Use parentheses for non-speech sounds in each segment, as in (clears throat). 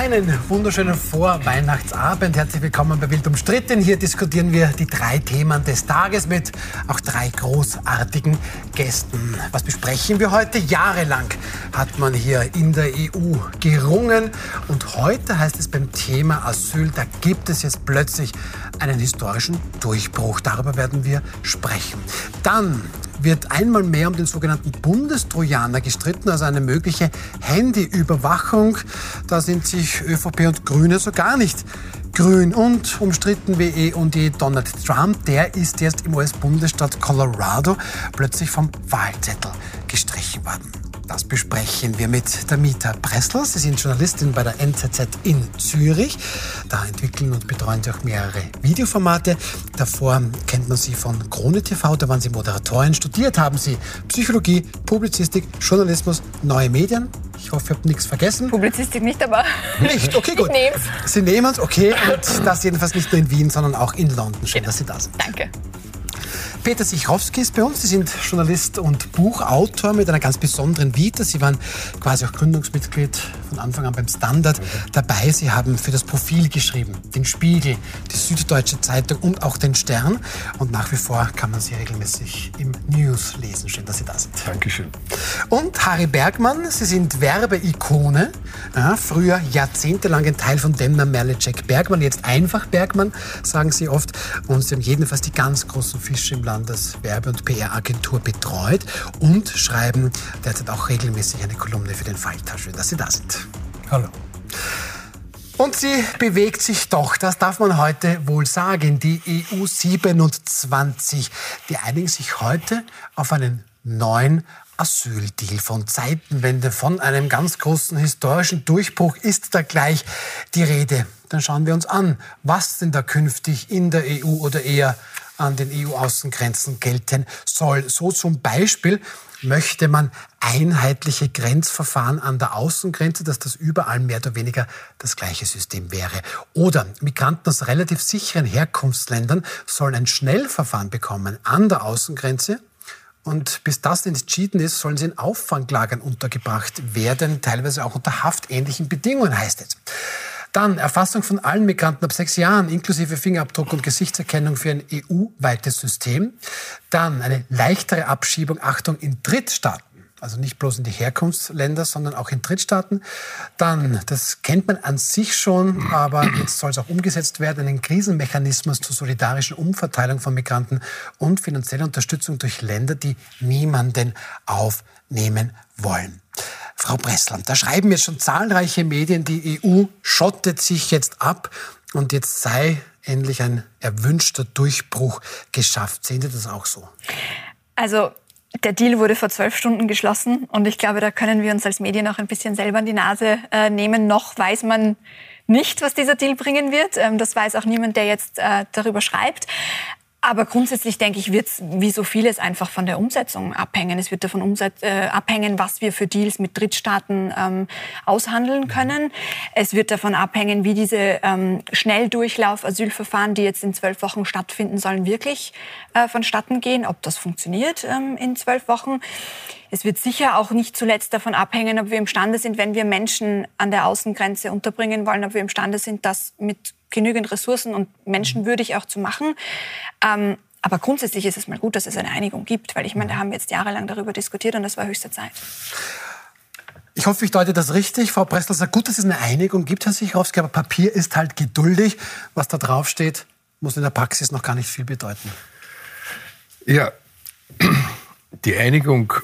Einen wunderschönen Vorweihnachtsabend. Herzlich willkommen bei Wild umstritten. Hier diskutieren wir die drei Themen des Tages mit auch drei großartigen Gästen. Was besprechen wir heute? Jahrelang hat man hier in der EU gerungen und heute heißt es beim Thema Asyl, da gibt es jetzt plötzlich einen historischen Durchbruch. Darüber werden wir sprechen. Dann wird einmal mehr um den sogenannten Bundestrojaner gestritten, also eine mögliche Handyüberwachung. Da sind sich ÖVP und Grüne so gar nicht grün. Und umstritten wie eh und je Donald Trump, der ist jetzt im US-Bundesstaat Colorado plötzlich vom Wahlzettel gestrichen worden. Das besprechen wir mit Mieter Pressler. Sie sind Journalistin bei der NZZ in Zürich. Da entwickeln und betreuen Sie auch mehrere Videoformate. Davor kennt man Sie von Krone TV, da waren Sie Moderatorin. Studiert haben Sie Psychologie, Publizistik, Journalismus, neue Medien. Ich hoffe, ich habe nichts vergessen. Publizistik nicht, aber. Nicht, okay, (laughs) gut. Ich nehm's. Sie nehmen es, okay. Und das jedenfalls nicht nur in Wien, sondern auch in London. Schön, dass Sie da sind. Danke. Peter Sichrowski ist bei uns. Sie sind Journalist und Buchautor mit einer ganz besonderen Vita. Sie waren quasi auch Gründungsmitglied von Anfang an beim Standard dabei. Sie haben für das Profil geschrieben, den Spiegel, die Süddeutsche Zeitung und auch den Stern. Und nach wie vor kann man sie regelmäßig im News lesen. Schön, dass Sie da sind. Dankeschön. Und Harry Bergmann, Sie sind Werbeikone. Ja, früher jahrzehntelang ein Teil von Demner Merle Jack Bergmann, jetzt einfach Bergmann, sagen Sie oft. Und Sie haben jedenfalls die ganz großen Fische im Landeswerbe- und PR-Agentur betreut und schreiben derzeit auch regelmäßig eine Kolumne für den Falter. Schön, dass Sie da sind. Hallo. Und sie bewegt sich doch, das darf man heute wohl sagen. Die EU 27, die einigen sich heute auf einen neuen Asyldeal von Zeitenwende, von einem ganz großen historischen Durchbruch ist da gleich die Rede. Dann schauen wir uns an, was denn da künftig in der EU oder eher an den EU-Außengrenzen gelten soll. So zum Beispiel möchte man einheitliche Grenzverfahren an der Außengrenze, dass das überall mehr oder weniger das gleiche System wäre. Oder Migranten aus relativ sicheren Herkunftsländern sollen ein Schnellverfahren bekommen an der Außengrenze. Und bis das entschieden ist, sollen sie in Auffanglagern untergebracht werden, teilweise auch unter haftähnlichen Bedingungen, heißt es. Dann Erfassung von allen Migranten ab sechs Jahren, inklusive Fingerabdruck und Gesichtserkennung für ein EU-weites System. Dann eine leichtere Abschiebung, Achtung, in Drittstaaten. Also nicht bloß in die Herkunftsländer, sondern auch in Drittstaaten. Dann, das kennt man an sich schon, aber jetzt soll es auch umgesetzt werden, einen Krisenmechanismus zur solidarischen Umverteilung von Migranten und finanzielle Unterstützung durch Länder, die niemanden aufnehmen wollen. Frau Bressland, da schreiben jetzt schon zahlreiche Medien, die EU schottet sich jetzt ab und jetzt sei endlich ein erwünschter Durchbruch geschafft. Sehen Sie das auch so? Also der Deal wurde vor zwölf Stunden geschlossen und ich glaube, da können wir uns als Medien auch ein bisschen selber an die Nase äh, nehmen. Noch weiß man nicht, was dieser Deal bringen wird. Ähm, das weiß auch niemand, der jetzt äh, darüber schreibt. Aber grundsätzlich denke ich, wird es wie so vieles einfach von der Umsetzung abhängen. Es wird davon umset äh, abhängen, was wir für Deals mit Drittstaaten ähm, aushandeln können. Es wird davon abhängen, wie diese ähm, Schnelldurchlauf-Asylverfahren, die jetzt in zwölf Wochen stattfinden sollen, wirklich äh, vonstatten gehen, ob das funktioniert ähm, in zwölf Wochen. Es wird sicher auch nicht zuletzt davon abhängen, ob wir imstande sind, wenn wir Menschen an der Außengrenze unterbringen wollen, ob wir imstande sind, das mit genügend Ressourcen und menschenwürdig auch zu machen. Ähm, aber grundsätzlich ist es mal gut, dass es eine Einigung gibt, weil ich meine, da haben wir jetzt jahrelang darüber diskutiert und das war höchste Zeit. Ich hoffe, ich deute das richtig. Frau Pressler sagt, gut, dass es eine Einigung gibt, Herr Sichrowski, aber Papier ist halt geduldig. Was da draufsteht, muss in der Praxis noch gar nicht viel bedeuten. Ja, (clears throat) die Einigung,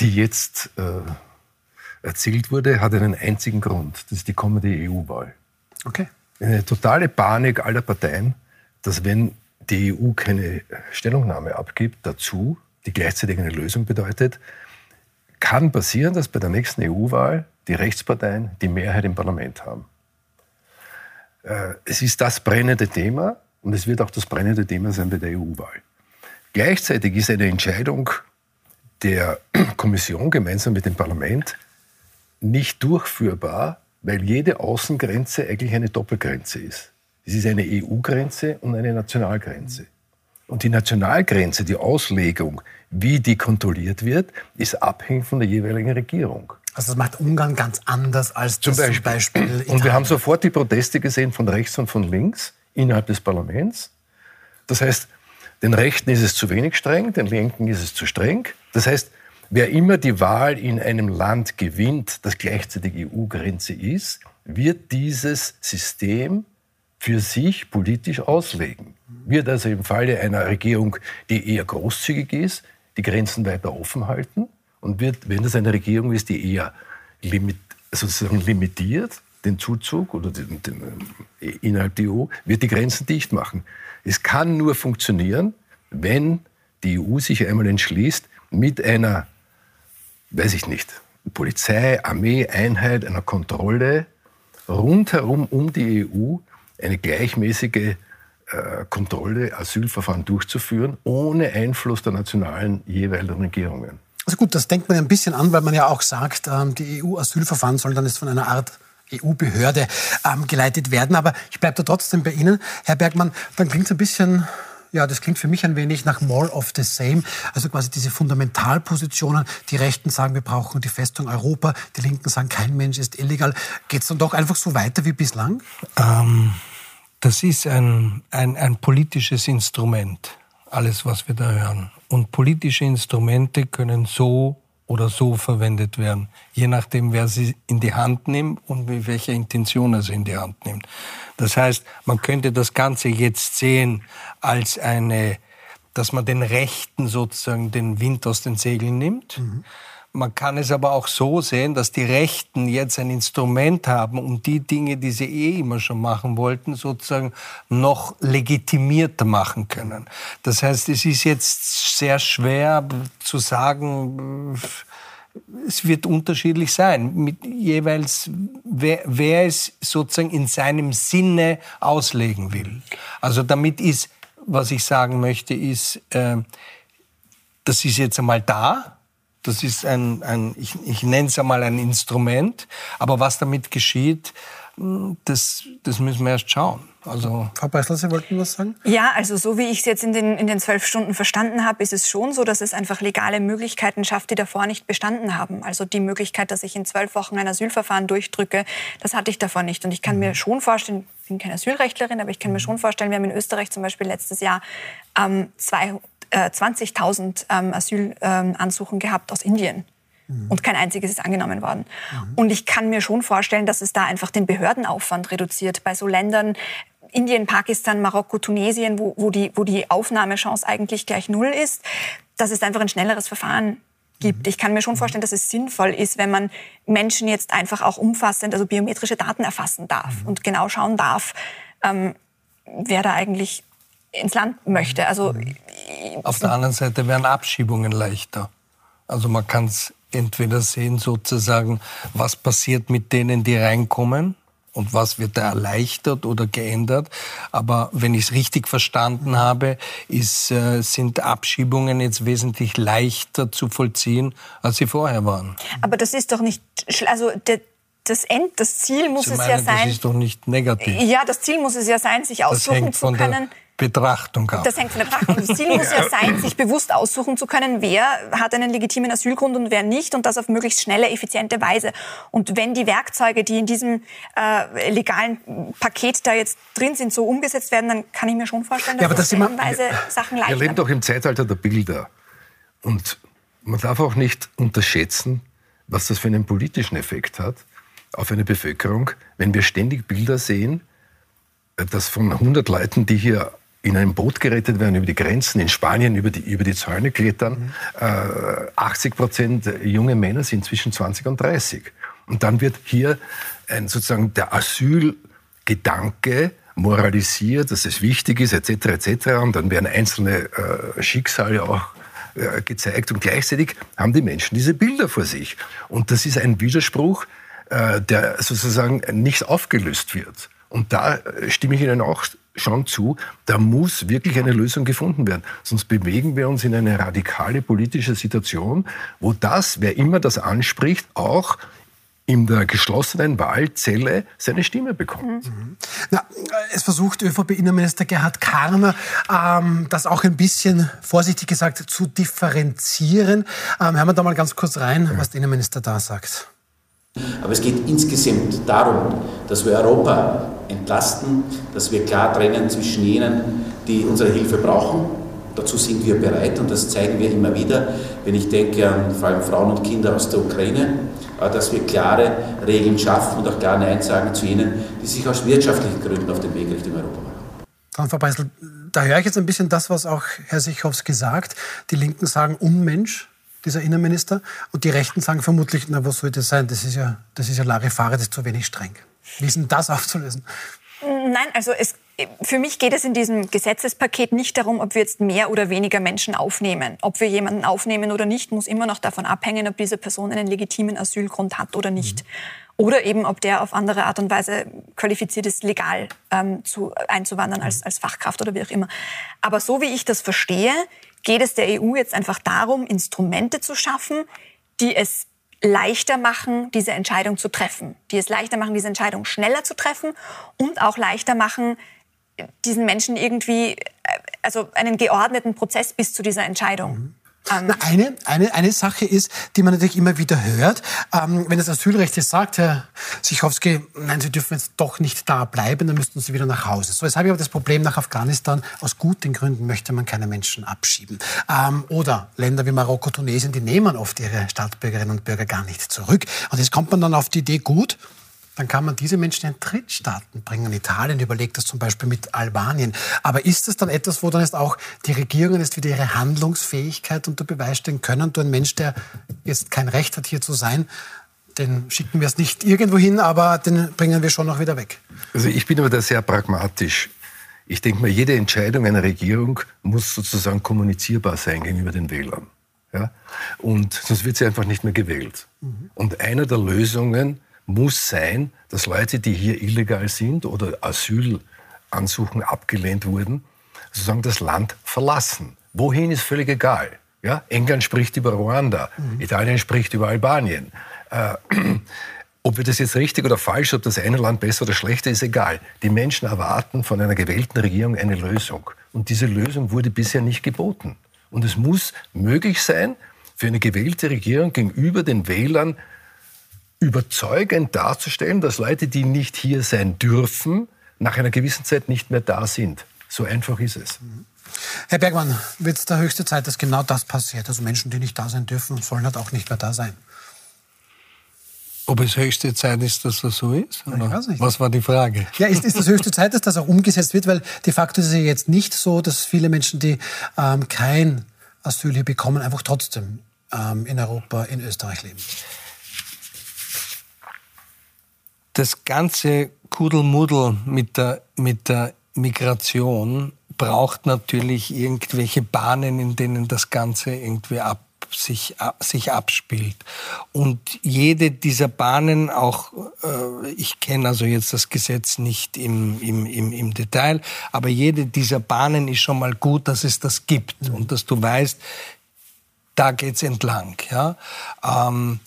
die jetzt äh, erzielt wurde, hat einen einzigen Grund. Das ist die kommende EU-Wahl. Okay. Eine totale Panik aller Parteien, dass wenn die EU keine Stellungnahme abgibt dazu, die gleichzeitig eine Lösung bedeutet, kann passieren, dass bei der nächsten EU-Wahl die Rechtsparteien die Mehrheit im Parlament haben. Äh, es ist das brennende Thema und es wird auch das brennende Thema sein bei der EU-Wahl. Gleichzeitig ist eine Entscheidung der (clears throat) Kommission gemeinsam mit dem Parlament nicht durchführbar, weil jede Außengrenze eigentlich eine Doppelgrenze ist. Es ist eine EU-Grenze und eine Nationalgrenze. Und die Nationalgrenze, die Auslegung, wie die kontrolliert wird, ist abhängig von der jeweiligen Regierung. Also das macht Ungarn ganz anders als zum Beispiel. Beispiel und wir haben sofort die Proteste gesehen von rechts und von links innerhalb des Parlaments. Das heißt, den Rechten ist es zu wenig streng, den Linken ist es zu streng. Das heißt, wer immer die Wahl in einem Land gewinnt, das gleichzeitig EU-Grenze ist, wird dieses System für sich politisch auslegen. Wird also im Falle einer Regierung, die eher großzügig ist, die Grenzen weiter offen halten und wird, wenn das eine Regierung ist, die eher limit, sozusagen limitiert, den Zuzug oder den, den, äh, innerhalb der EU, wird die Grenzen dicht machen. Es kann nur funktionieren, wenn die EU sich einmal entschließt, mit einer, weiß ich nicht, Polizei, Armee, Einheit, einer Kontrolle rundherum um die EU eine gleichmäßige äh, Kontrolle, Asylverfahren durchzuführen, ohne Einfluss der nationalen jeweiligen Regierungen. Also gut, das denkt man ja ein bisschen an, weil man ja auch sagt, ähm, die EU-Asylverfahren sollen dann jetzt von einer Art EU-Behörde ähm, geleitet werden. Aber ich bleibe da trotzdem bei Ihnen, Herr Bergmann. Dann klingt es ein bisschen ja, das klingt für mich ein wenig nach more of the same. Also quasi diese Fundamentalpositionen. Die Rechten sagen, wir brauchen die Festung Europa. Die Linken sagen, kein Mensch ist illegal. Geht es dann doch einfach so weiter wie bislang? Ähm, das ist ein, ein, ein politisches Instrument, alles, was wir da hören. Und politische Instrumente können so oder so verwendet werden, je nachdem, wer sie in die Hand nimmt und mit welcher Intention er sie in die Hand nimmt. Das heißt, man könnte das Ganze jetzt sehen als eine, dass man den Rechten sozusagen den Wind aus den Segeln nimmt. Mhm. Man kann es aber auch so sehen, dass die Rechten jetzt ein Instrument haben, um die Dinge, die sie eh immer schon machen wollten, sozusagen noch legitimierter machen können. Das heißt, es ist jetzt sehr schwer zu sagen, es wird unterschiedlich sein, mit jeweils wer, wer es sozusagen in seinem Sinne auslegen will. Also damit ist, was ich sagen möchte, ist, äh, das ist jetzt einmal da, das ist ein, ein ich, ich nenne es einmal ein Instrument. Aber was damit geschieht, hm, das, das müssen wir erst schauen. Also Frau Beißler, Sie wollten was sagen? Ja, also so wie ich es jetzt in den, in den zwölf Stunden verstanden habe, ist es schon so, dass es einfach legale Möglichkeiten schafft, die davor nicht bestanden haben. Also die Möglichkeit, dass ich in zwölf Wochen ein Asylverfahren durchdrücke, das hatte ich davor nicht. Und ich kann mhm. mir schon vorstellen, ich bin keine Asylrechtlerin, aber ich kann mir schon vorstellen, wir haben in Österreich zum Beispiel letztes Jahr ähm, zwei, 20.000 äh, ähm, Asylansuchen gehabt aus Indien. Mhm. Und kein einziges ist angenommen worden. Mhm. Und ich kann mir schon vorstellen, dass es da einfach den Behördenaufwand reduziert. Bei so Ländern Indien, Pakistan, Marokko, Tunesien, wo, wo, die, wo die Aufnahmechance eigentlich gleich null ist, dass es einfach ein schnelleres Verfahren gibt. Ich kann mir schon vorstellen, dass es sinnvoll ist, wenn man Menschen jetzt einfach auch umfassend, also biometrische Daten erfassen darf mhm. und genau schauen darf, ähm, wer da eigentlich ins Land möchte. Also mhm. auf der anderen Seite wären Abschiebungen leichter. Also man kann es entweder sehen sozusagen, was passiert mit denen, die reinkommen und was wird da erleichtert oder geändert. Aber wenn ich es richtig verstanden habe, ist, äh, sind Abschiebungen jetzt wesentlich leichter zu vollziehen, als sie vorher waren. Aber das ist doch nicht, also der, das End, das Ziel muss Sie es meinen, ja sein. Das ist doch nicht negativ. Ja, das Ziel muss es ja sein, sich aussuchen zu können. Betrachtung ab. Das hängt von der Betrachtung. Das Ziel muss ja (laughs) sein, sich bewusst aussuchen zu können, wer hat einen legitimen Asylgrund und wer nicht und das auf möglichst schnelle, effiziente Weise. Und wenn die Werkzeuge, die in diesem äh, legalen Paket da jetzt drin sind, so umgesetzt werden, dann kann ich mir schon vorstellen, dass ja, aber das stellenweise Sachen leichter Wir leben doch im Zeitalter der Bilder. Und man darf auch nicht unterschätzen, was das für einen politischen Effekt hat auf eine Bevölkerung, wenn wir ständig Bilder sehen, dass von 100 Leuten, die hier in einem Boot gerettet werden über die Grenzen, in Spanien über die, über die Zäune klettern. Mhm. Äh, 80 Prozent junge Männer sind zwischen 20 und 30. Und dann wird hier ein, sozusagen der Asylgedanke moralisiert, dass es wichtig ist, etc., etc. Und dann werden einzelne äh, Schicksale auch äh, gezeigt. Und gleichzeitig haben die Menschen diese Bilder vor sich. Und das ist ein Widerspruch, äh, der sozusagen nicht aufgelöst wird. Und da äh, stimme ich Ihnen auch schon zu, da muss wirklich eine Lösung gefunden werden. Sonst bewegen wir uns in eine radikale politische Situation, wo das, wer immer das anspricht, auch in der geschlossenen Wahlzelle seine Stimme bekommt. Mhm. Na, es versucht ÖVP-Innenminister Gerhard Karner, ähm, das auch ein bisschen, vorsichtig gesagt, zu differenzieren. Ähm, hören wir da mal ganz kurz rein, ja. was der Innenminister da sagt. Aber es geht insgesamt darum, dass wir Europa entlasten, dass wir klar trennen zwischen jenen, die unsere Hilfe brauchen. Dazu sind wir bereit und das zeigen wir immer wieder, wenn ich denke an vor allem Frauen und Kinder aus der Ukraine, äh, dass wir klare Regeln schaffen und auch klar Nein sagen zu jenen, die sich aus wirtschaftlichen Gründen auf den Weg Richtung Europa machen. Frau Beisel, da höre ich jetzt ein bisschen das, was auch Herr Sichowski sagt. Die Linken sagen Unmensch, dieser Innenminister, und die Rechten sagen vermutlich, na, was soll das sein? Das ist ja, das ist ja Larifare, das ist zu wenig streng. Wie ist denn das aufzulösen? Nein, also es, für mich geht es in diesem Gesetzespaket nicht darum, ob wir jetzt mehr oder weniger Menschen aufnehmen. Ob wir jemanden aufnehmen oder nicht, muss immer noch davon abhängen, ob diese Person einen legitimen Asylgrund hat oder nicht. Mhm. Oder eben, ob der auf andere Art und Weise qualifiziert ist, legal ähm, zu, einzuwandern als, als Fachkraft oder wie auch immer. Aber so wie ich das verstehe, geht es der EU jetzt einfach darum, Instrumente zu schaffen, die es leichter machen, diese Entscheidung zu treffen, die es leichter machen, diese Entscheidung schneller zu treffen und auch leichter machen, diesen Menschen irgendwie, äh, also einen geordneten Prozess bis zu dieser Entscheidung. Mhm. Na, eine, eine, eine Sache ist, die man natürlich immer wieder hört, ähm, wenn das Asylrecht jetzt sagt, Herr Sichowski, nein, Sie dürfen jetzt doch nicht da bleiben, dann müssten Sie wieder nach Hause. So, jetzt habe ich aber das Problem nach Afghanistan, aus guten Gründen möchte man keine Menschen abschieben. Ähm, oder Länder wie Marokko, Tunesien, die nehmen oft ihre Staatsbürgerinnen und Bürger gar nicht zurück. Und jetzt kommt man dann auf die Idee, gut, dann kann man diese Menschen in Drittstaaten bringen. Italien überlegt das zum Beispiel mit Albanien. Aber ist das dann etwas, wo dann jetzt auch die Regierungen jetzt wieder ihre Handlungsfähigkeit unter Beweis stellen können? Du ein Mensch, der jetzt kein Recht hat, hier zu sein, den schicken wir es nicht irgendwo hin, aber den bringen wir schon noch wieder weg. Also ich bin aber da sehr pragmatisch. Ich denke mal, jede Entscheidung einer Regierung muss sozusagen kommunizierbar sein gegenüber den Wählern. Ja? Und sonst wird sie einfach nicht mehr gewählt. Mhm. Und eine der Lösungen muss sein, dass Leute, die hier illegal sind oder Asylansuchen abgelehnt wurden, sozusagen das Land verlassen. Wohin ist völlig egal. Ja? England spricht über Ruanda, mhm. Italien spricht über Albanien. Äh, ob wir das jetzt richtig oder falsch, ob das eine Land besser oder schlechter ist, egal. Die Menschen erwarten von einer gewählten Regierung eine Lösung. Und diese Lösung wurde bisher nicht geboten. Und es muss möglich sein, für eine gewählte Regierung gegenüber den Wählern überzeugend darzustellen, dass Leute, die nicht hier sein dürfen, nach einer gewissen Zeit nicht mehr da sind. So einfach ist es. Herr Bergmann, wird es der höchste Zeit, dass genau das passiert? Also Menschen, die nicht da sein dürfen, sollen halt auch nicht mehr da sein. Ob es höchste Zeit ist, dass das so ist? Oder? Ich weiß nicht. Was war die Frage? Ja, ist, ist das höchste Zeit, dass das auch umgesetzt wird? Weil de facto ist es ja jetzt nicht so, dass viele Menschen, die ähm, kein Asyl hier bekommen, einfach trotzdem ähm, in Europa, in Österreich leben das ganze Kuddelmuddel mit der, mit der Migration braucht natürlich irgendwelche Bahnen, in denen das Ganze irgendwie ab, sich, sich abspielt. Und jede dieser Bahnen, auch äh, ich kenne also jetzt das Gesetz nicht im, im, im, im Detail, aber jede dieser Bahnen ist schon mal gut, dass es das gibt mhm. und dass du weißt, da geht's entlang. Ja? Ähm,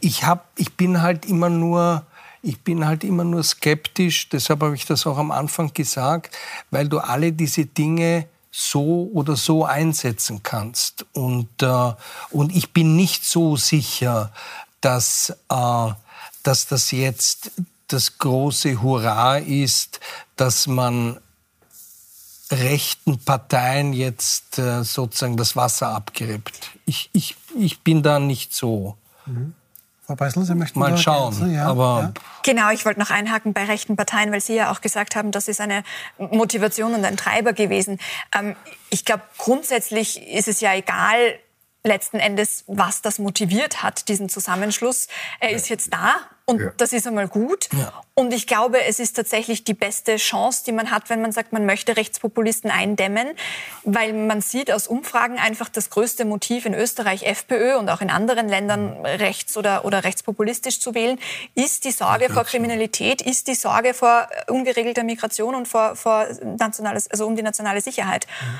ich, hab, ich bin halt immer nur ich bin halt immer nur skeptisch, deshalb habe ich das auch am Anfang gesagt, weil du alle diese Dinge so oder so einsetzen kannst. Und, äh, und ich bin nicht so sicher, dass, äh, dass das jetzt das große Hurra ist, dass man rechten Parteien jetzt äh, sozusagen das Wasser abgräbt. Ich, ich, ich bin da nicht so. Mhm. Frau Beißel, Sie möchten mal schauen. Ja, aber ja. Genau, ich wollte noch einhaken bei rechten Parteien, weil Sie ja auch gesagt haben, das ist eine Motivation und ein Treiber gewesen. Ähm, ich glaube, grundsätzlich ist es ja egal, letzten Endes, was das motiviert hat, diesen Zusammenschluss. Er ist jetzt da und ja. das ist einmal gut. Ja. Und ich glaube, es ist tatsächlich die beste Chance, die man hat, wenn man sagt, man möchte Rechtspopulisten eindämmen, weil man sieht aus Umfragen einfach das größte Motiv in Österreich, FPÖ und auch in anderen Ländern rechts- oder, oder rechtspopulistisch zu wählen, ist die Sorge vor Kriminalität, ist die Sorge vor ungeregelter Migration und vor, vor nationales, also um die nationale Sicherheit. Mhm.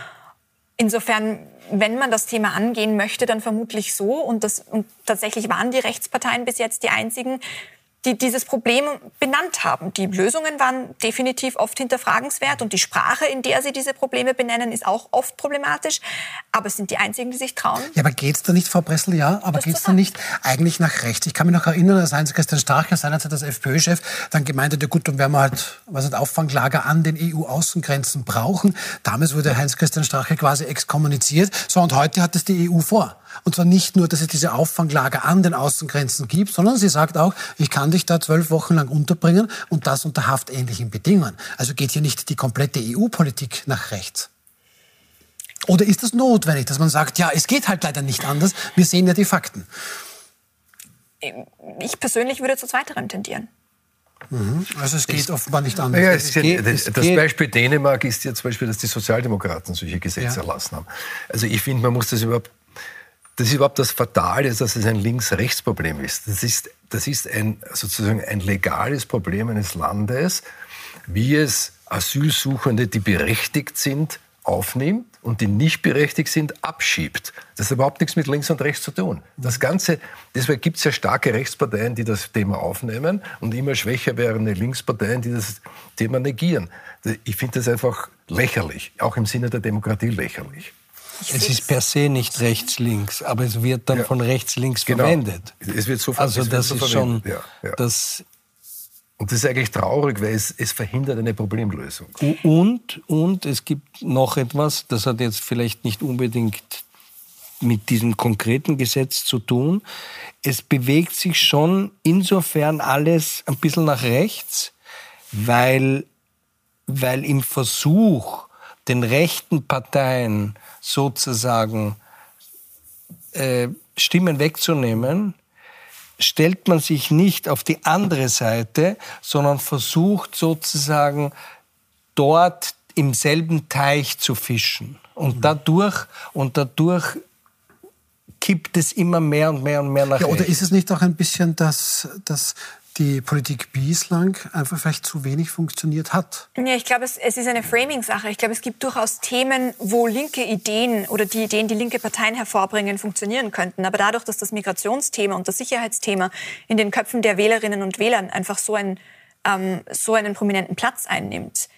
Insofern, wenn man das Thema angehen möchte, dann vermutlich so. Und, das, und tatsächlich waren die Rechtsparteien bis jetzt die einzigen, die dieses Problem benannt haben. Die Lösungen waren definitiv oft hinterfragenswert und die Sprache, in der sie diese Probleme benennen, ist auch oft problematisch. Aber es sind die einzigen, die sich trauen. Ja, aber geht es da nicht, Frau Bressel, ja, aber geht es da nicht eigentlich nach rechts? Ich kann mich noch erinnern, als Heinz-Christian Strache seinerzeit als FPÖ-Chef dann gemeint hat, ja gut, dann werden wir halt, was halt Auffanglager an den EU-Außengrenzen brauchen. Damals wurde Heinz-Christian Strache quasi exkommuniziert. So, und heute hat es die EU vor. Und zwar nicht nur, dass es diese Auffanglager an den Außengrenzen gibt, sondern sie sagt auch, ich kann dich da zwölf Wochen lang unterbringen und das unter haftähnlichen Bedingungen. Also geht hier nicht die komplette EU-Politik nach rechts. Oder ist das notwendig, dass man sagt, ja, es geht halt leider nicht anders, wir sehen ja die Fakten? Ich persönlich würde zu zweiterem tendieren. Mhm. Also es geht es, offenbar nicht anders. Ja, es geht, das, das Beispiel Dänemark ist ja zum Beispiel, dass die Sozialdemokraten solche Gesetze ja. erlassen haben. Also ich finde, man muss das überhaupt das ist überhaupt das Fatale, dass es ein Links-Rechts-Problem ist. Das ist, das ist ein, sozusagen ein legales Problem eines Landes, wie es Asylsuchende, die berechtigt sind, aufnimmt und die nicht berechtigt sind, abschiebt. Das hat überhaupt nichts mit links und rechts zu tun. Das Ganze, deswegen gibt es ja starke Rechtsparteien, die das Thema aufnehmen und immer schwächer werdende Linksparteien, die das Thema negieren. Ich finde das einfach lächerlich, auch im Sinne der Demokratie lächerlich. Es ist per se nicht rechts-links, aber es wird dann ja. von rechts-links genau. verwendet. Es wird so Also das so ist schon ja, ja. das. Und das ist eigentlich traurig, weil es, es verhindert eine Problemlösung. Und, und es gibt noch etwas, das hat jetzt vielleicht nicht unbedingt mit diesem konkreten Gesetz zu tun. Es bewegt sich schon insofern alles ein bisschen nach rechts, weil, weil im Versuch, den rechten Parteien sozusagen äh, Stimmen wegzunehmen, stellt man sich nicht auf die andere Seite, sondern versucht sozusagen dort im selben Teich zu fischen. Und mhm. dadurch, und dadurch kippt es immer mehr und mehr und mehr nach ja, Oder ist es nicht auch ein bisschen das, das die Politik bislang einfach vielleicht zu wenig funktioniert hat. Ja, ich glaube, es, es ist eine Framing-Sache. Ich glaube, es gibt durchaus Themen, wo linke Ideen oder die Ideen, die linke Parteien hervorbringen, funktionieren könnten. Aber dadurch, dass das Migrationsthema und das Sicherheitsthema in den Köpfen der Wählerinnen und Wählern einfach so, ein, ähm, so einen prominenten Platz einnimmt,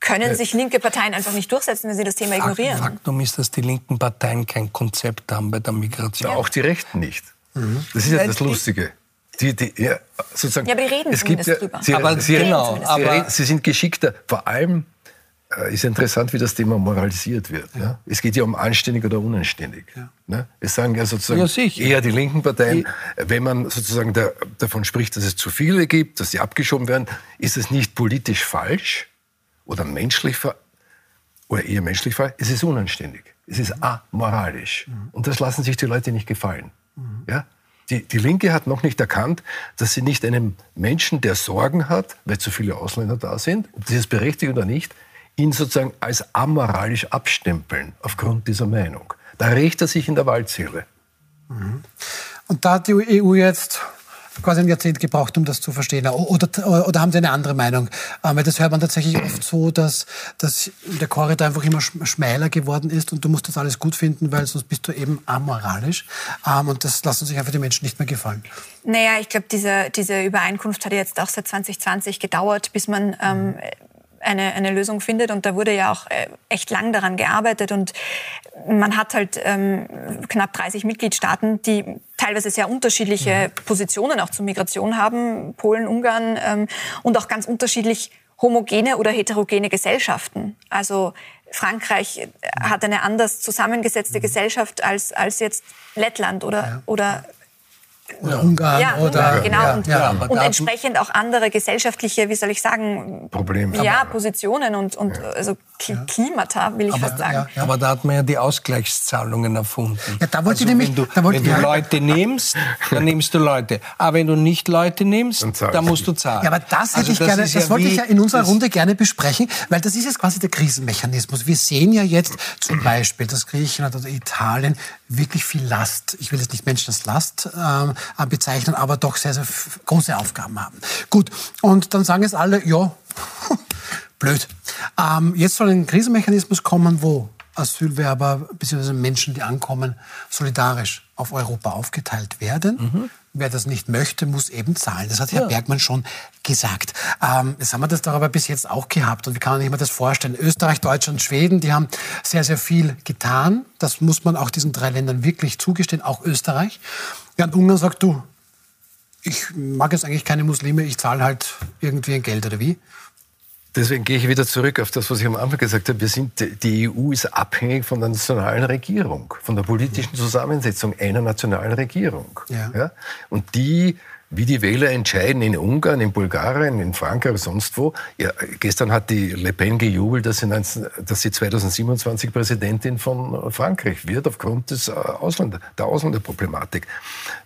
können sich linke Parteien einfach nicht durchsetzen, wenn sie das Thema ignorieren. Faktum ist, dass die linken Parteien kein Konzept haben bei der Migration. Ja, auch die Rechten nicht. Mhm. Das ist ja das Lustige. Die, die, ja, sozusagen, ja, aber die reden es gibt ja, drüber. Sie, aber, sie, genau, aber sie sind geschickter. Vor allem äh, ist interessant, wie das Thema moralisiert wird. Ja. Ja. Es geht ja um anständig oder unanständig. Ja. Ne? Es sagen ja sozusagen eher die linken Parteien, wenn man sozusagen da, davon spricht, dass es zu viele gibt, dass sie abgeschoben werden, ist es nicht politisch falsch oder menschlich oder eher menschlich falsch, es ist unanständig. Es ist amoralisch. Mhm. Und das lassen sich die Leute nicht gefallen. Mhm. Ja? Die, die Linke hat noch nicht erkannt, dass sie nicht einem Menschen, der Sorgen hat, weil zu viele Ausländer da sind, ob das ist berechtigt oder nicht, ihn sozusagen als amoralisch abstempeln aufgrund dieser Meinung. Da rächt er sich in der Wahlzähle. Mhm. Und da hat die EU jetzt quasi ein Jahrzehnt gebraucht, um das zu verstehen. Oder, oder haben Sie eine andere Meinung? Ähm, weil das hört man tatsächlich oft so, dass, dass der Korridor einfach immer schmäler geworden ist und du musst das alles gut finden, weil sonst bist du eben amoralisch. Ähm, und das lassen sich einfach die Menschen nicht mehr gefallen. Naja, ich glaube, diese, diese Übereinkunft hat jetzt auch seit 2020 gedauert, bis man ähm, eine, eine Lösung findet. Und da wurde ja auch äh, echt lang daran gearbeitet. Und man hat halt ähm, knapp 30 Mitgliedstaaten, die teilweise sehr unterschiedliche mhm. Positionen auch zur Migration haben. Polen, Ungarn ähm, und auch ganz unterschiedlich homogene oder heterogene Gesellschaften. Also Frankreich hat eine anders zusammengesetzte mhm. Gesellschaft als, als jetzt Lettland oder, ja. oder oder Ungarn ja, oder genau. ja, und, ja, und entsprechend auch andere gesellschaftliche, wie soll ich sagen, Probleme. Ja, Positionen und, und also Klimata, will ich aber, fast sagen. Aber da hat man ja die Ausgleichszahlungen erfunden. Ja, da wollte also, ich nämlich, wenn du, da wollte, wenn du Leute nimmst, dann nimmst du Leute. Aber wenn du nicht Leute nimmst, dann musst du zahlen. Ja, aber das hätte also ich das gerne, das wollte ich ja in unserer Runde gerne besprechen, weil das ist jetzt quasi der Krisenmechanismus. Wir sehen ja jetzt zum Beispiel, dass Griechenland oder Italien wirklich viel Last, ich will jetzt nicht Menschen als Last ähm, bezeichnen, aber doch sehr, sehr große Aufgaben haben. Gut, und dann sagen es alle, ja, blöd. Ähm, jetzt soll ein Krisenmechanismus kommen, wo Asylwerber bzw. Menschen, die ankommen, solidarisch auf Europa aufgeteilt werden. Mhm. Wer das nicht möchte, muss eben zahlen. Das hat Herr ja. Bergmann schon gesagt. Ähm, jetzt haben wir das doch aber bis jetzt auch gehabt. Und wie kann man sich das vorstellen? Österreich, Deutschland, Schweden, die haben sehr, sehr viel getan. Das muss man auch diesen drei Ländern wirklich zugestehen, auch Österreich. Während Ungarn sagt, du, ich mag jetzt eigentlich keine Muslime, ich zahle halt irgendwie ein Geld oder wie? Deswegen gehe ich wieder zurück auf das, was ich am Anfang gesagt habe. Wir sind, die EU ist abhängig von der nationalen Regierung, von der politischen Zusammensetzung einer nationalen Regierung. Ja. ja? Und die, wie die Wähler entscheiden in Ungarn, in Bulgarien, in Frankreich, sonst wo. Ja, gestern hat die Le Pen gejubelt, dass sie, 19, dass sie 2027 Präsidentin von Frankreich wird, aufgrund des äh, Ausländer, der Ausländerproblematik.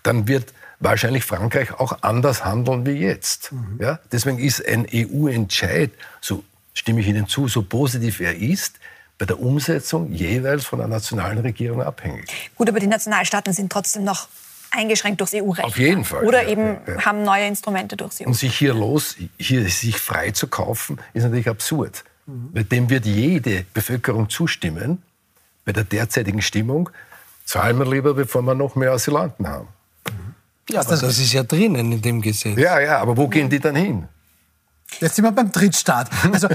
Dann wird wahrscheinlich Frankreich auch anders handeln wie jetzt. Mhm. Ja? Deswegen ist ein EU-Entscheid, so stimme ich Ihnen zu, so positiv er ist, bei der Umsetzung jeweils von der nationalen Regierung abhängig. Gut, aber die Nationalstaaten sind trotzdem noch eingeschränkt durchs EU-Recht. Auf jeden Fall. Oder ja, eben ja. haben neue Instrumente durchs EU. Und sich hier los, hier sich frei zu kaufen, ist natürlich absurd. Mhm. Weil dem wird jede Bevölkerung zustimmen. Bei der derzeitigen Stimmung zahlen wir lieber, bevor wir noch mehr Asylanten haben. Ja, aber das, das ist ja drinnen in dem Gesetz. Ja, ja, aber wo gehen die dann hin? Jetzt sind wir beim Drittstaat. Also,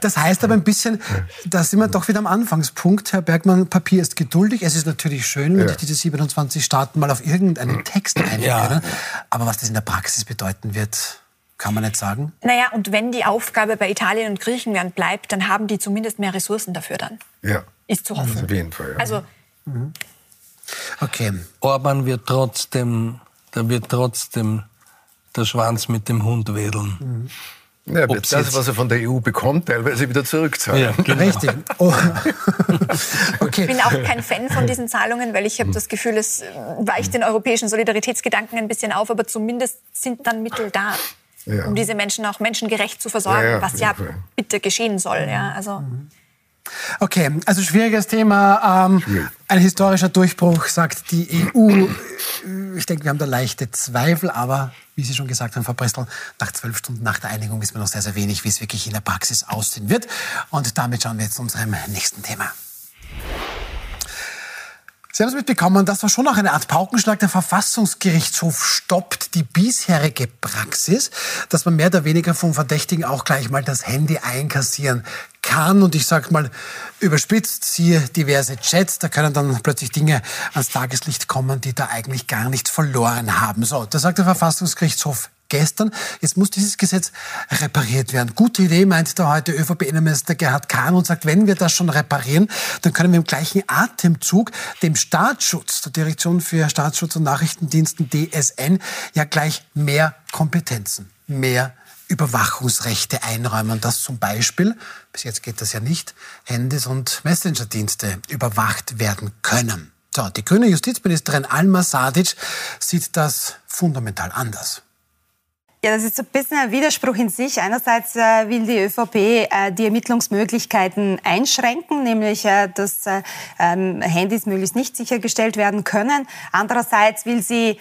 das heißt aber ein bisschen, da sind wir doch wieder am Anfangspunkt. Herr Bergmann, Papier ist geduldig. Es ist natürlich schön, wenn ja. diese 27 Staaten mal auf irgendeinen Text einigen ja. können. Aber was das in der Praxis bedeuten wird, kann man nicht sagen. Naja, und wenn die Aufgabe bei Italien und Griechenland bleibt, dann haben die zumindest mehr Ressourcen dafür dann. Ja. Ist zu hoffen. Auf jeden Fall. Ja. Also, mhm. Okay. Orban wird trotzdem da wird trotzdem der Schwanz mit dem Hund wedeln. Mhm. Ja, wird das, was er von der EU bekommt, teilweise wieder zurückzahlen. Ja, genau. Richtig. Oh. (laughs) okay. Ich bin auch kein Fan von diesen Zahlungen, weil ich habe das Gefühl, es weicht den europäischen Solidaritätsgedanken ein bisschen auf, aber zumindest sind dann Mittel da, ja. um diese Menschen auch menschengerecht zu versorgen, ja, was ja bitte geschehen soll. Ja, also. Mhm. Okay, also schwieriges Thema. Ähm, ein historischer Durchbruch, sagt die EU. Ich denke, wir haben da leichte Zweifel, aber wie Sie schon gesagt haben, Frau Bressel, nach zwölf Stunden nach der Einigung wissen wir noch sehr, sehr wenig, wie es wirklich in der Praxis aussehen wird. Und damit schauen wir jetzt zu unserem nächsten Thema. Sie haben es mitbekommen, das war schon noch eine Art Paukenschlag. Der Verfassungsgerichtshof stoppt die bisherige Praxis, dass man mehr oder weniger vom Verdächtigen auch gleich mal das Handy einkassieren kann. Und ich sage mal überspitzt, siehe diverse Chats, da können dann plötzlich Dinge ans Tageslicht kommen, die da eigentlich gar nichts verloren haben. So, da sagt der Verfassungsgerichtshof gestern. Jetzt muss dieses Gesetz repariert werden. Gute Idee, meint der heute ÖVP-Innenminister Gerhard Kahn und sagt, wenn wir das schon reparieren, dann können wir im gleichen Atemzug dem Staatsschutz, der Direktion für Staatsschutz und Nachrichtendiensten DSN, ja gleich mehr Kompetenzen, mehr Überwachungsrechte einräumen, dass zum Beispiel, bis jetzt geht das ja nicht, Handys und Messenger-Dienste überwacht werden können. So, die grüne Justizministerin Alma Sadic sieht das fundamental anders. Ja, das ist ein bisschen ein Widerspruch in sich. Einerseits äh, will die ÖVP äh, die Ermittlungsmöglichkeiten einschränken, nämlich äh, dass äh, ähm, Handys möglichst nicht sichergestellt werden können. Andererseits will sie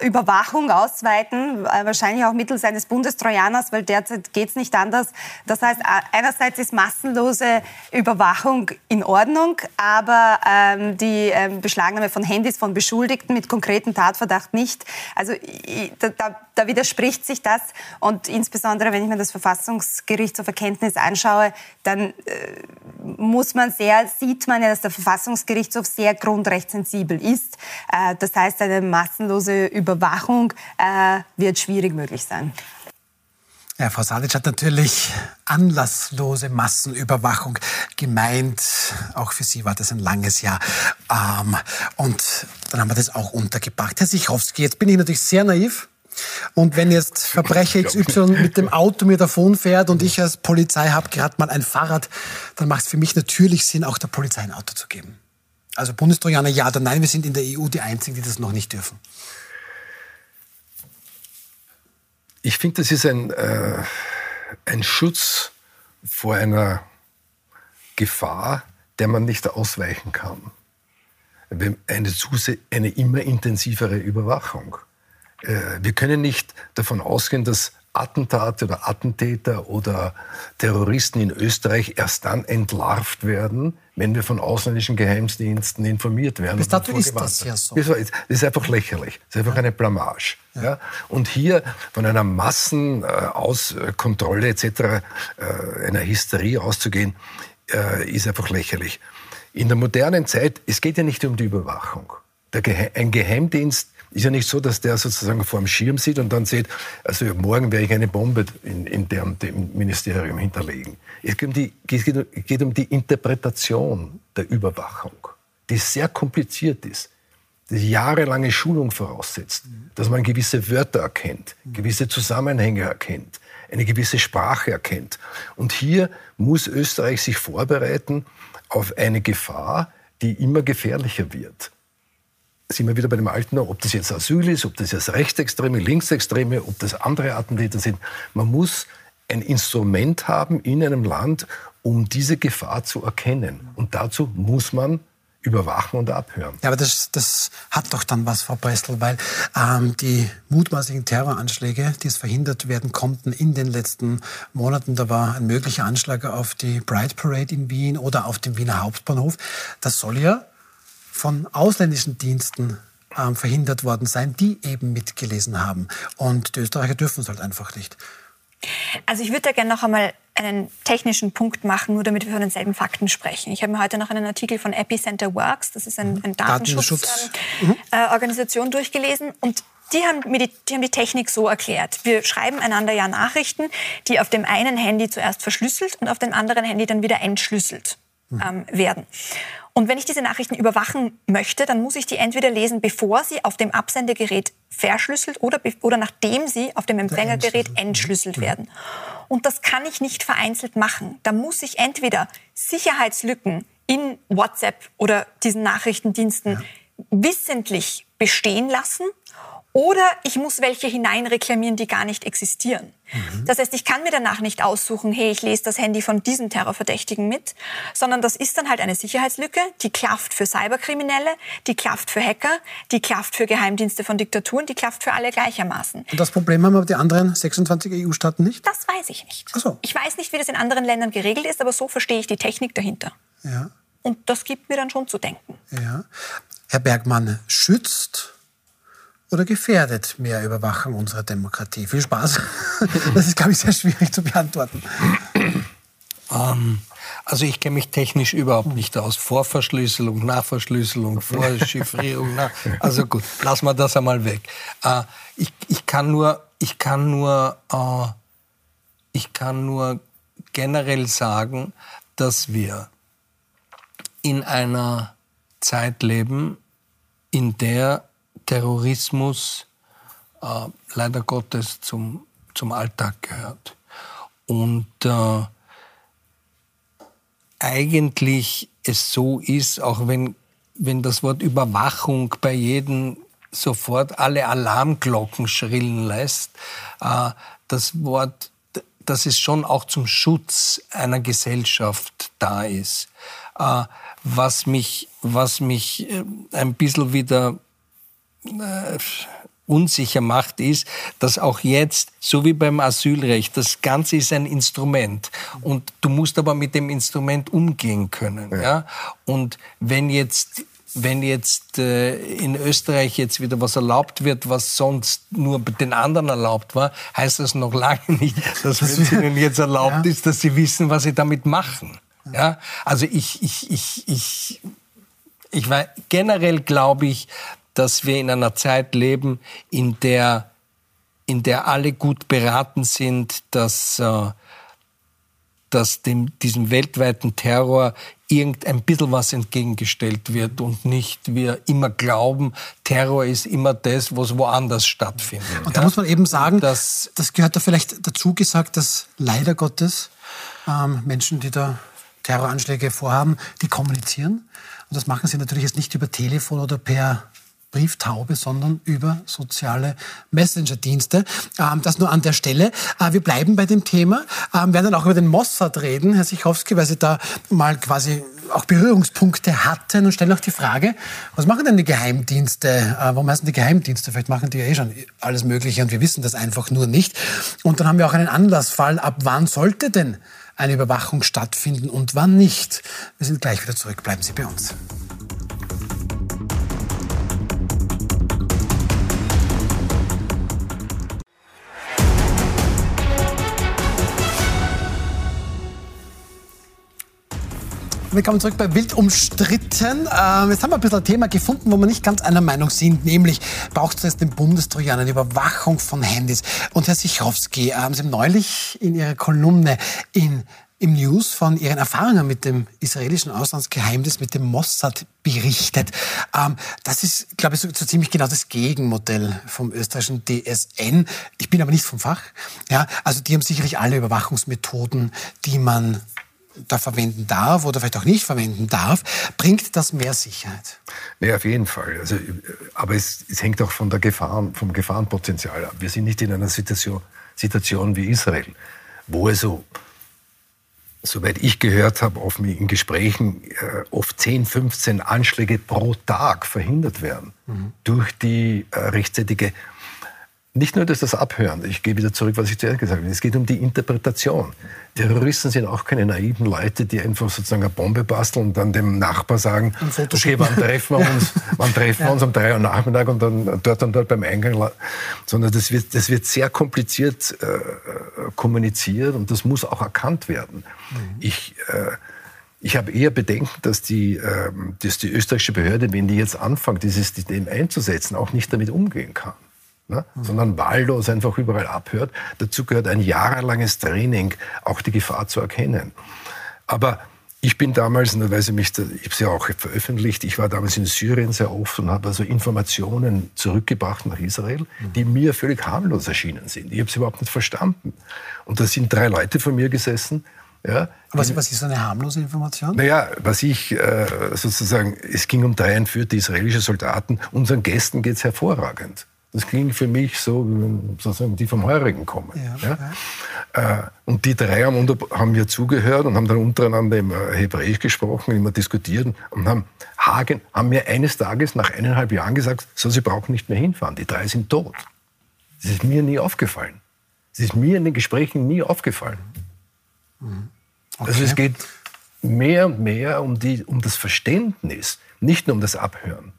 Überwachung ausweiten, wahrscheinlich auch mittels eines Bundestrojaners, weil derzeit geht es nicht anders. Das heißt, einerseits ist massenlose Überwachung in Ordnung, aber ähm, die ähm, Beschlagnahme von Handys von Beschuldigten mit konkretem Tatverdacht nicht. Also da, da widerspricht sich das. Und insbesondere, wenn ich mir das Verfassungsgericht zur Verkenntnis anschaue, dann äh, muss man sehr, sieht man ja, dass der Verfassungsgerichtshof sehr grundrechtssensibel ist. Äh, das heißt, eine massenlose Überwachung äh, wird schwierig möglich sein. Ja, Frau Sadic hat natürlich anlasslose Massenüberwachung gemeint. Auch für Sie war das ein langes Jahr. Ähm, und dann haben wir das auch untergebracht. Herr Sichowski, jetzt bin ich natürlich sehr naiv. Und wenn jetzt Verbrecher XY mit dem Auto mir davon fährt und ich als Polizei habe gerade mal ein Fahrrad, dann macht es für mich natürlich Sinn, auch der Polizei ein Auto zu geben. Also Bundestrojaner ja oder nein, wir sind in der EU die Einzigen, die das noch nicht dürfen. Ich finde, das ist ein, äh, ein Schutz vor einer Gefahr, der man nicht ausweichen kann. Eine, eine immer intensivere Überwachung. Äh, wir können nicht davon ausgehen, dass Attentate oder Attentäter oder Terroristen in Österreich erst dann entlarvt werden, wenn wir von ausländischen Geheimdiensten informiert werden. Bis dato ist das ja so. Das ist einfach lächerlich. Das ist einfach eine Blamage. Ja. ja. Und hier von einer Massenauskontrolle etc., äh, einer Hysterie auszugehen, äh, ist einfach lächerlich. In der modernen Zeit, es geht ja nicht um die Überwachung. Gehe ein Geheimdienst ist ja nicht so, dass der sozusagen vor dem Schirm sieht und dann sieht, also morgen werde ich eine Bombe in, in dem, dem, Ministerium hinterlegen. Es geht, um die, es geht um die Interpretation der Überwachung, die sehr kompliziert ist, die jahrelange Schulung voraussetzt, dass man gewisse Wörter erkennt, gewisse Zusammenhänge erkennt, eine gewisse Sprache erkennt. Und hier muss Österreich sich vorbereiten auf eine Gefahr, die immer gefährlicher wird sind wir wieder bei dem Alten, ob das jetzt Asyl ist, ob das jetzt Rechtsextreme, Linksextreme, ob das andere Attentäter sind. Man muss ein Instrument haben in einem Land, um diese Gefahr zu erkennen. Und dazu muss man überwachen und abhören. Ja, aber das, das hat doch dann was, Frau Bressel, weil ähm, die mutmaßlichen Terroranschläge, die es verhindert werden konnten in den letzten Monaten, da war ein möglicher Anschlag auf die Pride Parade in Wien oder auf dem Wiener Hauptbahnhof, das soll ja von ausländischen Diensten ähm, verhindert worden sein, die eben mitgelesen haben. Und die Österreicher dürfen es halt einfach nicht. Also ich würde da gerne noch einmal einen technischen Punkt machen, nur damit wir von denselben Fakten sprechen. Ich habe mir heute noch einen Artikel von Epicenter Works, das ist ein, mhm. ein Datenschutzorganisation, ähm, mhm. äh, durchgelesen und die haben, mir die, die haben die Technik so erklärt. Wir schreiben einander ja Nachrichten, die auf dem einen Handy zuerst verschlüsselt und auf dem anderen Handy dann wieder entschlüsselt mhm. ähm, werden. Und wenn ich diese Nachrichten überwachen möchte, dann muss ich die entweder lesen, bevor sie auf dem Absendegerät verschlüsselt oder, oder nachdem sie auf dem Empfängergerät entschlüsselt werden. Und das kann ich nicht vereinzelt machen. Da muss ich entweder Sicherheitslücken in WhatsApp oder diesen Nachrichtendiensten ja. wissentlich bestehen lassen oder ich muss welche hineinreklamieren, die gar nicht existieren. Mhm. Das heißt, ich kann mir danach nicht aussuchen, hey, ich lese das Handy von diesem Terrorverdächtigen mit, sondern das ist dann halt eine Sicherheitslücke, die klafft für Cyberkriminelle, die klafft für Hacker, die klafft für Geheimdienste von Diktaturen, die klafft für alle gleichermaßen. Und das Problem haben aber die anderen 26 EU-Staaten nicht? Das weiß ich nicht. Ach so. Ich weiß nicht, wie das in anderen Ländern geregelt ist, aber so verstehe ich die Technik dahinter. Ja. Und das gibt mir dann schon zu denken. Ja. Herr Bergmann, schützt oder gefährdet mehr Überwachung unserer Demokratie? Viel Spaß. (laughs) Das ist, glaube ich, sehr schwierig zu beantworten. Ähm, also ich kenne mich technisch überhaupt nicht aus. Vorverschlüsselung, Nachverschlüsselung, Vorchiffrierung. Nach, also gut, lassen wir das einmal weg. Äh, ich, ich kann nur, ich kann nur, äh, ich kann nur generell sagen, dass wir in einer Zeit leben, in der Terrorismus äh, leider Gottes zum, zum Alltag gehört. Und äh, eigentlich es so ist, auch wenn, wenn das Wort Überwachung bei jedem sofort alle Alarmglocken schrillen lässt, äh, das Wort, dass es schon auch zum Schutz einer Gesellschaft da ist. Äh, was mich, was mich äh, ein bisschen wieder äh, unsicher macht, ist, dass auch jetzt, so wie beim Asylrecht, das Ganze ist ein Instrument und du musst aber mit dem Instrument umgehen können. Ja. ja? Und wenn jetzt wenn jetzt äh, in Österreich jetzt wieder was erlaubt wird, was sonst nur den anderen erlaubt war, heißt das noch lange nicht, dass wenn es ihnen (laughs) jetzt erlaubt ja. ist, dass sie wissen, was sie damit machen. Ja, also ich, ich, ich, ich, ich weiß, generell glaube ich, dass wir in einer Zeit leben, in der, in der alle gut beraten sind, dass, äh, dass dem, diesem weltweiten Terror irgendein bisschen was entgegengestellt wird und nicht wir immer glauben, Terror ist immer das, was woanders stattfindet. Und da ja? muss man eben sagen, dass, das gehört da vielleicht dazu gesagt, dass leider Gottes ähm, Menschen, die da Terroranschläge vorhaben, die kommunizieren. Und das machen sie natürlich jetzt nicht über Telefon oder per Brieftaube, sondern über soziale Messenger-Dienste. Ähm, das nur an der Stelle. Äh, wir bleiben bei dem Thema, ähm, werden dann auch über den Mossad reden, Herr Sichowski, weil Sie da mal quasi auch Berührungspunkte hatten und stellen auch die Frage, was machen denn die Geheimdienste? Äh, warum heißen die Geheimdienste? Vielleicht machen die ja eh schon alles Mögliche und wir wissen das einfach nur nicht. Und dann haben wir auch einen Anlassfall. Ab wann sollte denn eine Überwachung stattfinden und wann nicht? Wir sind gleich wieder zurück. Bleiben Sie bei uns. Willkommen zurück bei Wild umstritten. Ähm, jetzt haben wir ein bisschen ein Thema gefunden, wo wir nicht ganz einer Meinung sind, nämlich braucht es den Bundestrojaner, eine Überwachung von Handys. Und Herr Sichowski, ähm, Sie haben neulich in Ihrer Kolumne in im News von Ihren Erfahrungen mit dem israelischen Auslandsgeheimnis, mit dem Mossad berichtet. Ähm, das ist, glaube ich, so, so, ziemlich genau das Gegenmodell vom österreichischen DSN. Ich bin aber nicht vom Fach. Ja, also die haben sicherlich alle Überwachungsmethoden, die man da verwenden darf oder vielleicht auch nicht verwenden darf, bringt das mehr Sicherheit? Ja, auf jeden Fall. Also, aber es, es hängt auch von der Gefahr, vom Gefahrenpotenzial ab. Wir sind nicht in einer Situation, Situation wie Israel, wo also soweit ich gehört habe, oft in Gesprächen äh, oft 10, 15 Anschläge pro Tag verhindert werden mhm. durch die äh, rechtzeitige nicht nur dass das Abhören, ich gehe wieder zurück, was ich zuerst gesagt habe, es geht um die Interpretation. Terroristen sind auch keine naiven Leute, die einfach sozusagen eine Bombe basteln und dann dem Nachbar sagen, okay, wann treffen wir uns, (laughs) wann treffen wir uns um drei Uhr Nachmittag und dann dort und dort beim Eingang, sondern das wird, das wird sehr kompliziert äh, kommuniziert und das muss auch erkannt werden. Mhm. Ich, äh, ich habe eher Bedenken, dass die, äh, dass die österreichische Behörde, wenn die jetzt anfängt, dieses System einzusetzen, auch nicht damit umgehen kann ne? mhm. sondern wahllos einfach überall abhört. Dazu gehört ein jahrelanges Training, auch die Gefahr zu erkennen. Aber ich bin damals, nur weil Sie mich, ich habe es ja auch veröffentlicht, ich war damals in Syrien sehr oft und habe also Informationen zurückgebracht nach Israel, die mir völlig harmlos erschienen sind. Ich habe sie überhaupt nicht verstanden. Und da sind drei Leute von mir gesessen. Ja, was, was ist eine harmlose Information? Naja, was ich äh, sozusagen, es ging um drei entführte israelische Soldaten. Unseren Gästen geht es hervorragend. Das klingt für mich so, wie wenn sozusagen die vom Heurigen kommen. Ja, ja? Äh, und die drei haben, unter, haben mir zugehört und haben dann untereinander im äh, Hebräisch gesprochen, immer diskutiert und haben, Hagen, haben mir eines Tages nach eineinhalb Jahren gesagt, so, sie brauchen nicht mehr hinfahren, die drei sind tot. Das ist mir nie aufgefallen. Das ist mir in den Gesprächen nie aufgefallen. Mhm. Okay. Also es geht mehr und mehr um, die, um das Verständnis, nicht nur um das Abhören.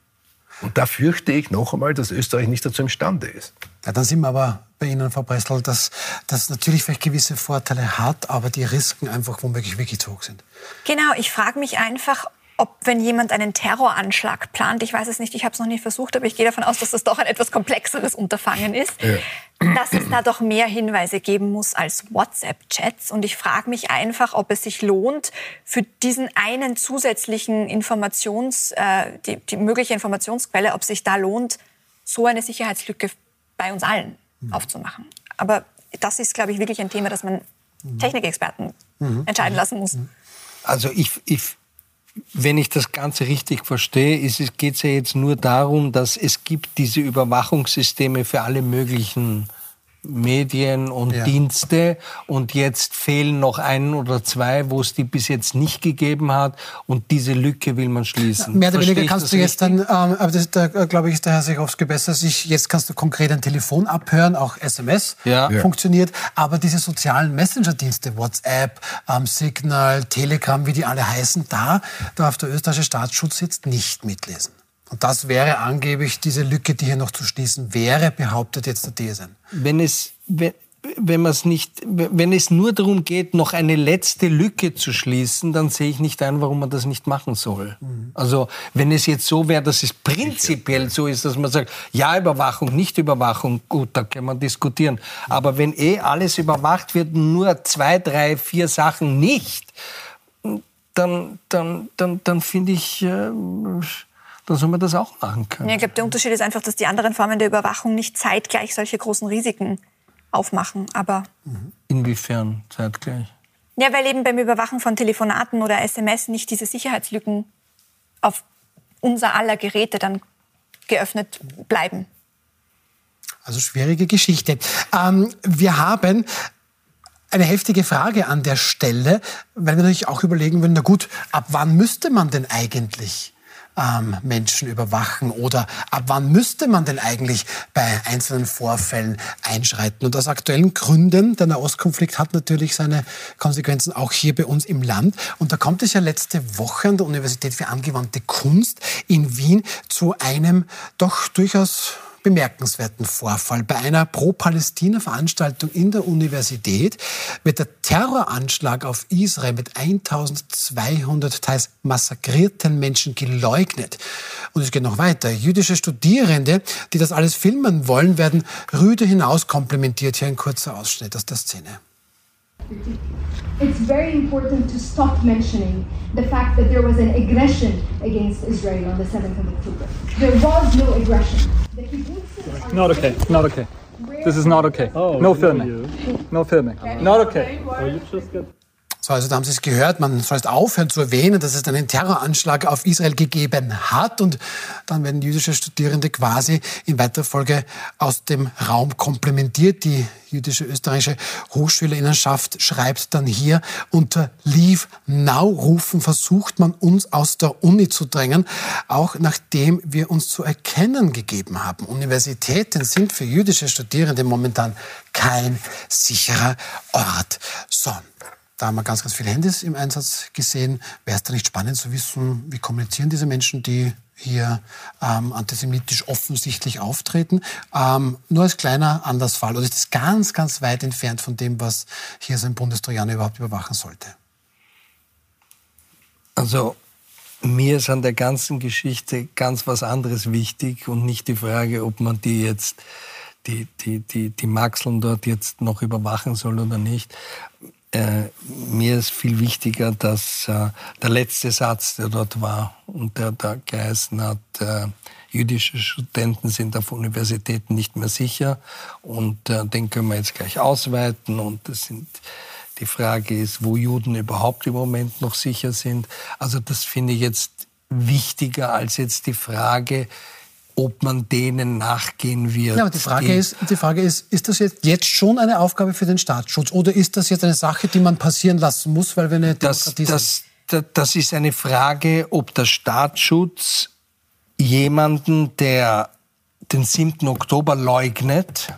Und da fürchte ich noch einmal, dass Österreich nicht dazu imstande ist. Ja, dann sind wir aber bei Ihnen, Frau Bressel, dass das natürlich vielleicht gewisse Vorteile hat, aber die Risiken einfach womöglich wirklich zu hoch sind. Genau, ich frage mich einfach, ob wenn jemand einen Terroranschlag plant, ich weiß es nicht, ich habe es noch nie versucht, aber ich gehe davon aus, dass das doch ein etwas komplexeres Unterfangen ist, ja. dass es da doch mehr Hinweise geben muss als WhatsApp-Chats. Und ich frage mich einfach, ob es sich lohnt, für diesen einen zusätzlichen Informations, äh, die, die mögliche Informationsquelle, ob sich da lohnt, so eine Sicherheitslücke bei uns allen mhm. aufzumachen. Aber das ist, glaube ich, wirklich ein Thema, das man mhm. Technikexperten mhm. entscheiden lassen muss. Also ich, ich wenn ich das Ganze richtig verstehe, geht es ja jetzt nur darum, dass es gibt diese Überwachungssysteme für alle möglichen Medien und ja. Dienste und jetzt fehlen noch ein oder zwei, wo es die bis jetzt nicht gegeben hat und diese Lücke will man schließen. Mehr oder weniger kannst du jetzt richtig? dann, ähm, aber das, da glaube ich, ist der Herr Sichowski besser, sich, jetzt kannst du konkret ein Telefon abhören, auch SMS ja. funktioniert, aber diese sozialen Messenger-Dienste, WhatsApp, ähm, Signal, Telegram, wie die alle heißen, da darf der österreichische Staatsschutz jetzt nicht mitlesen. Und das wäre angeblich diese Lücke, die hier noch zu schließen wäre, behauptet jetzt der DSN. Wenn es, wenn, wenn man es nicht, wenn es nur darum geht, noch eine letzte Lücke zu schließen, dann sehe ich nicht ein, warum man das nicht machen soll. Mhm. Also, wenn es jetzt so wäre, dass es prinzipiell so ist, dass man sagt, ja, Überwachung, nicht Überwachung, gut, da kann man diskutieren. Aber wenn eh alles überwacht wird, nur zwei, drei, vier Sachen nicht, dann, dann, dann, dann finde ich, äh, dann soll man das auch machen können. Ja, ich glaube, der Unterschied ist einfach, dass die anderen Formen der Überwachung nicht zeitgleich solche großen Risiken aufmachen. Aber Inwiefern zeitgleich? Ja, weil eben beim Überwachen von Telefonaten oder SMS nicht diese Sicherheitslücken auf unser aller Geräte dann geöffnet bleiben. Also schwierige Geschichte. Ähm, wir haben eine heftige Frage an der Stelle, weil wir natürlich auch überlegen würden, na gut, ab wann müsste man denn eigentlich ähm, Menschen überwachen oder ab wann müsste man denn eigentlich bei einzelnen Vorfällen einschreiten? Und aus aktuellen Gründen, der Nahostkonflikt hat natürlich seine Konsequenzen auch hier bei uns im Land. Und da kommt es ja letzte Woche an der Universität für angewandte Kunst in Wien zu einem doch durchaus bemerkenswerten Vorfall. Bei einer Pro-Palästina-Veranstaltung in der Universität wird der Terroranschlag auf Israel mit 1200 teils massakrierten Menschen geleugnet. Und es geht noch weiter. Jüdische Studierende, die das alles filmen wollen, werden rüde hinaus komplimentiert. Hier ein kurzer Ausschnitt aus der Szene. It's very important to stop mentioning the fact that there was an aggression against Israel on the 7th of October. There was no aggression. Not okay. Not okay. This is not okay. Oh, no filming. No filming. Not okay. So, also da haben Sie es gehört, man soll aufhören zu erwähnen, dass es einen Terroranschlag auf Israel gegeben hat und dann werden jüdische Studierende quasi in weiterer Folge aus dem Raum komplementiert. Die jüdische österreichische Hochschülerinnenschaft schreibt dann hier, unter Leave Now rufen versucht man uns aus der Uni zu drängen, auch nachdem wir uns zu erkennen gegeben haben. Universitäten sind für jüdische Studierende momentan kein sicherer Ort. So, da haben wir ganz, ganz viele Handys im Einsatz gesehen. Wäre es da nicht spannend zu wissen, wie kommunizieren diese Menschen, die hier ähm, antisemitisch offensichtlich auftreten. Ähm, nur als kleiner Andersfall. Oder ist das ganz, ganz weit entfernt von dem, was hier so ein Bundestrojaner überhaupt überwachen sollte? Also mir ist an der ganzen Geschichte ganz was anderes wichtig und nicht die Frage, ob man die jetzt die, die, die, die Maxeln dort jetzt noch überwachen soll oder nicht äh, mir ist viel wichtiger, dass äh, der letzte Satz, der dort war und der da geheißen hat, äh, jüdische Studenten sind auf Universitäten nicht mehr sicher und äh, den können wir jetzt gleich ausweiten und das sind die Frage ist, wo Juden überhaupt im Moment noch sicher sind. Also das finde ich jetzt wichtiger als jetzt die Frage, ob man denen nachgehen wird. Ja, aber die Frage, ist, die Frage ist, ist das jetzt, jetzt schon eine Aufgabe für den Staatsschutz oder ist das jetzt eine Sache, die man passieren lassen muss, weil wir eine Demokratie das? Das, das ist eine Frage, ob der Staatsschutz jemanden, der den 7. Oktober leugnet,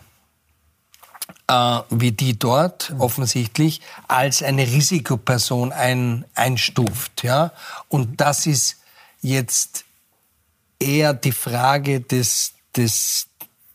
äh, wie die dort offensichtlich, als eine Risikoperson ein, einstuft. Ja? Und das ist jetzt eher die Frage des, des,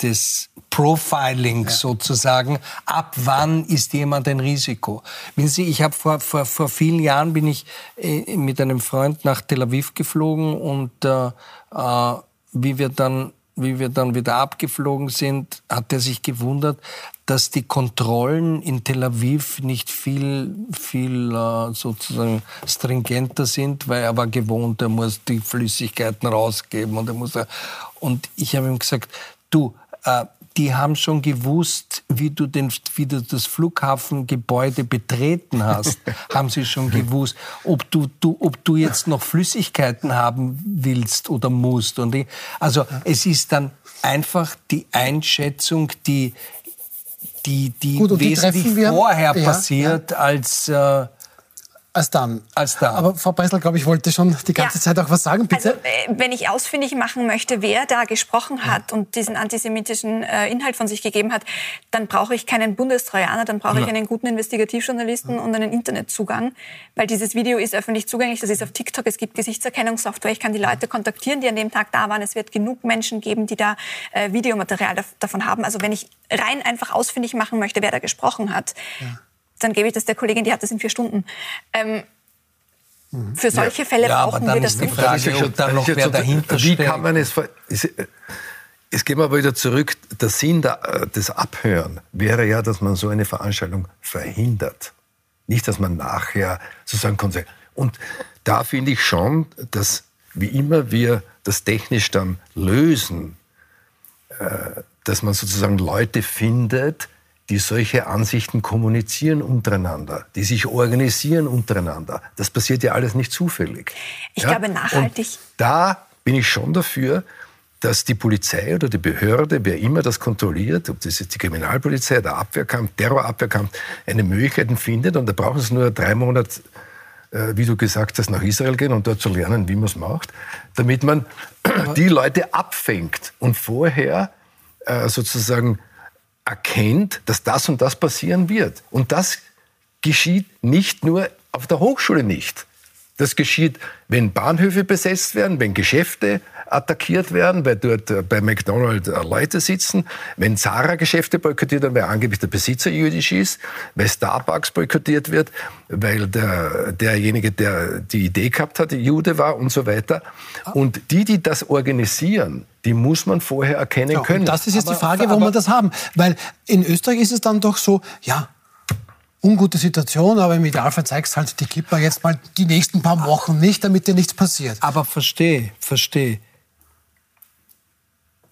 des Profilings ja. sozusagen. Ab wann ist jemand ein Risiko? Wissen Sie, ich habe vor, vor, vor vielen Jahren bin ich äh, mit einem Freund nach Tel Aviv geflogen und äh, äh, wie wir dann wie wir dann wieder abgeflogen sind, hat er sich gewundert, dass die Kontrollen in Tel Aviv nicht viel, viel äh, sozusagen stringenter sind, weil er war gewohnt, er muss die Flüssigkeiten rausgeben und er muss. Und ich habe ihm gesagt, du, äh, die haben schon gewusst, wie du, den, wie du das Flughafengebäude betreten hast, (laughs) haben sie schon gewusst, ob du, du, ob du jetzt noch Flüssigkeiten haben willst oder musst. Und ich, also es ist dann einfach die Einschätzung, die, die, die Gut, wesentlich vorher ja, passiert, ja. als äh, als dann. Als dann. Aber Frau Preisler, glaube ich, wollte schon die ganze ja. Zeit auch was sagen, bitte. Also, äh, wenn ich ausfindig machen möchte, wer da gesprochen hat ja. und diesen antisemitischen äh, Inhalt von sich gegeben hat, dann brauche ich keinen Bundestrojaner, dann brauche ja. ich einen guten Investigativjournalisten und einen Internetzugang, weil dieses Video ist öffentlich zugänglich, das ist auf TikTok, es gibt Gesichtserkennungssoftware, ich kann die Leute kontaktieren, die an dem Tag da waren, es wird genug Menschen geben, die da äh, Videomaterial davon haben. Also wenn ich rein einfach ausfindig machen möchte, wer da gesprochen hat, dann gebe ich das der Kollegin, die hat das in vier Stunden. Ähm, für solche ja. Fälle ja, brauchen wir das nicht. Frage, ob da noch wer dahinter Wie kann man es... Es geht aber wieder zurück. Der Sinn des Abhören wäre ja, dass man so eine Veranstaltung verhindert. Nicht, dass man nachher sozusagen konnte. Und da finde ich schon, dass wie immer wir das technisch dann lösen, äh, dass man sozusagen Leute findet, die solche Ansichten kommunizieren untereinander, die sich organisieren untereinander. Das passiert ja alles nicht zufällig. Ich ja? glaube nachhaltig. Und da bin ich schon dafür, dass die Polizei oder die Behörde, wer immer das kontrolliert, ob das jetzt die Kriminalpolizei, der Abwehrkampf, Terrorabwehrkampf, eine Möglichkeit findet. Und da brauchen sie nur drei Monate, äh, wie du gesagt hast, nach Israel gehen und dort zu lernen, wie man es macht, damit man die Leute abfängt und vorher äh, sozusagen erkennt, dass das und das passieren wird. Und das geschieht nicht nur auf der Hochschule nicht. Das geschieht, wenn Bahnhöfe besetzt werden, wenn Geschäfte attackiert werden, weil dort äh, bei McDonald's äh, Leute sitzen, wenn Zara Geschäfte boykottiert werden, weil angeblich der Besitzer jüdisch ist, weil Starbucks boykottiert wird, weil der, derjenige, der die Idee gehabt hat, Jude war und so weiter. Und die, die das organisieren, die muss man vorher erkennen Ja, können. und das ist jetzt Aber- die Frage, warum wir das haben. Weil in Österreich ist es dann doch so, ja, ungute Situation, aber im Idealfall zeigst halt die Kipper jetzt mal die nächsten paar Wochen nicht, damit dir nichts passiert. Aber verstehe, verstehe.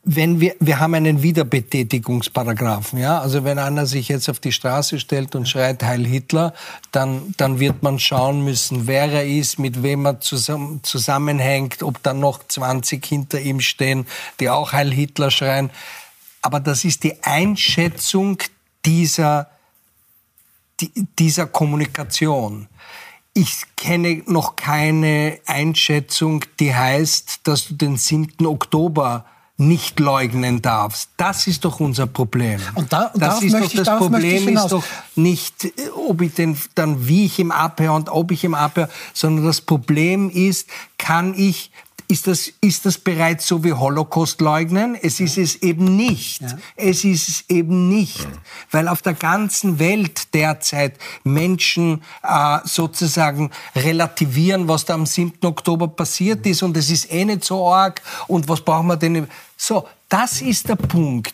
Wenn wir, wir haben einen Wiederbetätigungsparagraphen, ja. Also wenn einer sich jetzt auf die Straße stellt und schreit Heil Hitler, dann, dann wird man schauen müssen, wer er ist, mit wem er zusammen, zusammenhängt, ob da noch 20 hinter ihm stehen, die auch Heil Hitler schreien. Aber das ist die Einschätzung dieser, die, dieser Kommunikation. Ich kenne noch keine Einschätzung, die heißt, dass du den 7. Oktober nicht leugnen darfst. Das ist doch unser Problem. Und da- und das ist doch ich- das Problem ist doch nicht, äh, ob ich den dann wie ich ihm abhöre und ob ich ihm abhöre, sondern das Problem ist, kann ich ist das, ist das bereits so wie Holocaust leugnen? Es ist es eben nicht. Es ist es eben nicht. Weil auf der ganzen Welt derzeit Menschen äh, sozusagen relativieren, was da am 7. Oktober passiert ist und es ist eh nicht so arg und was brauchen wir denn? So, das ist der Punkt.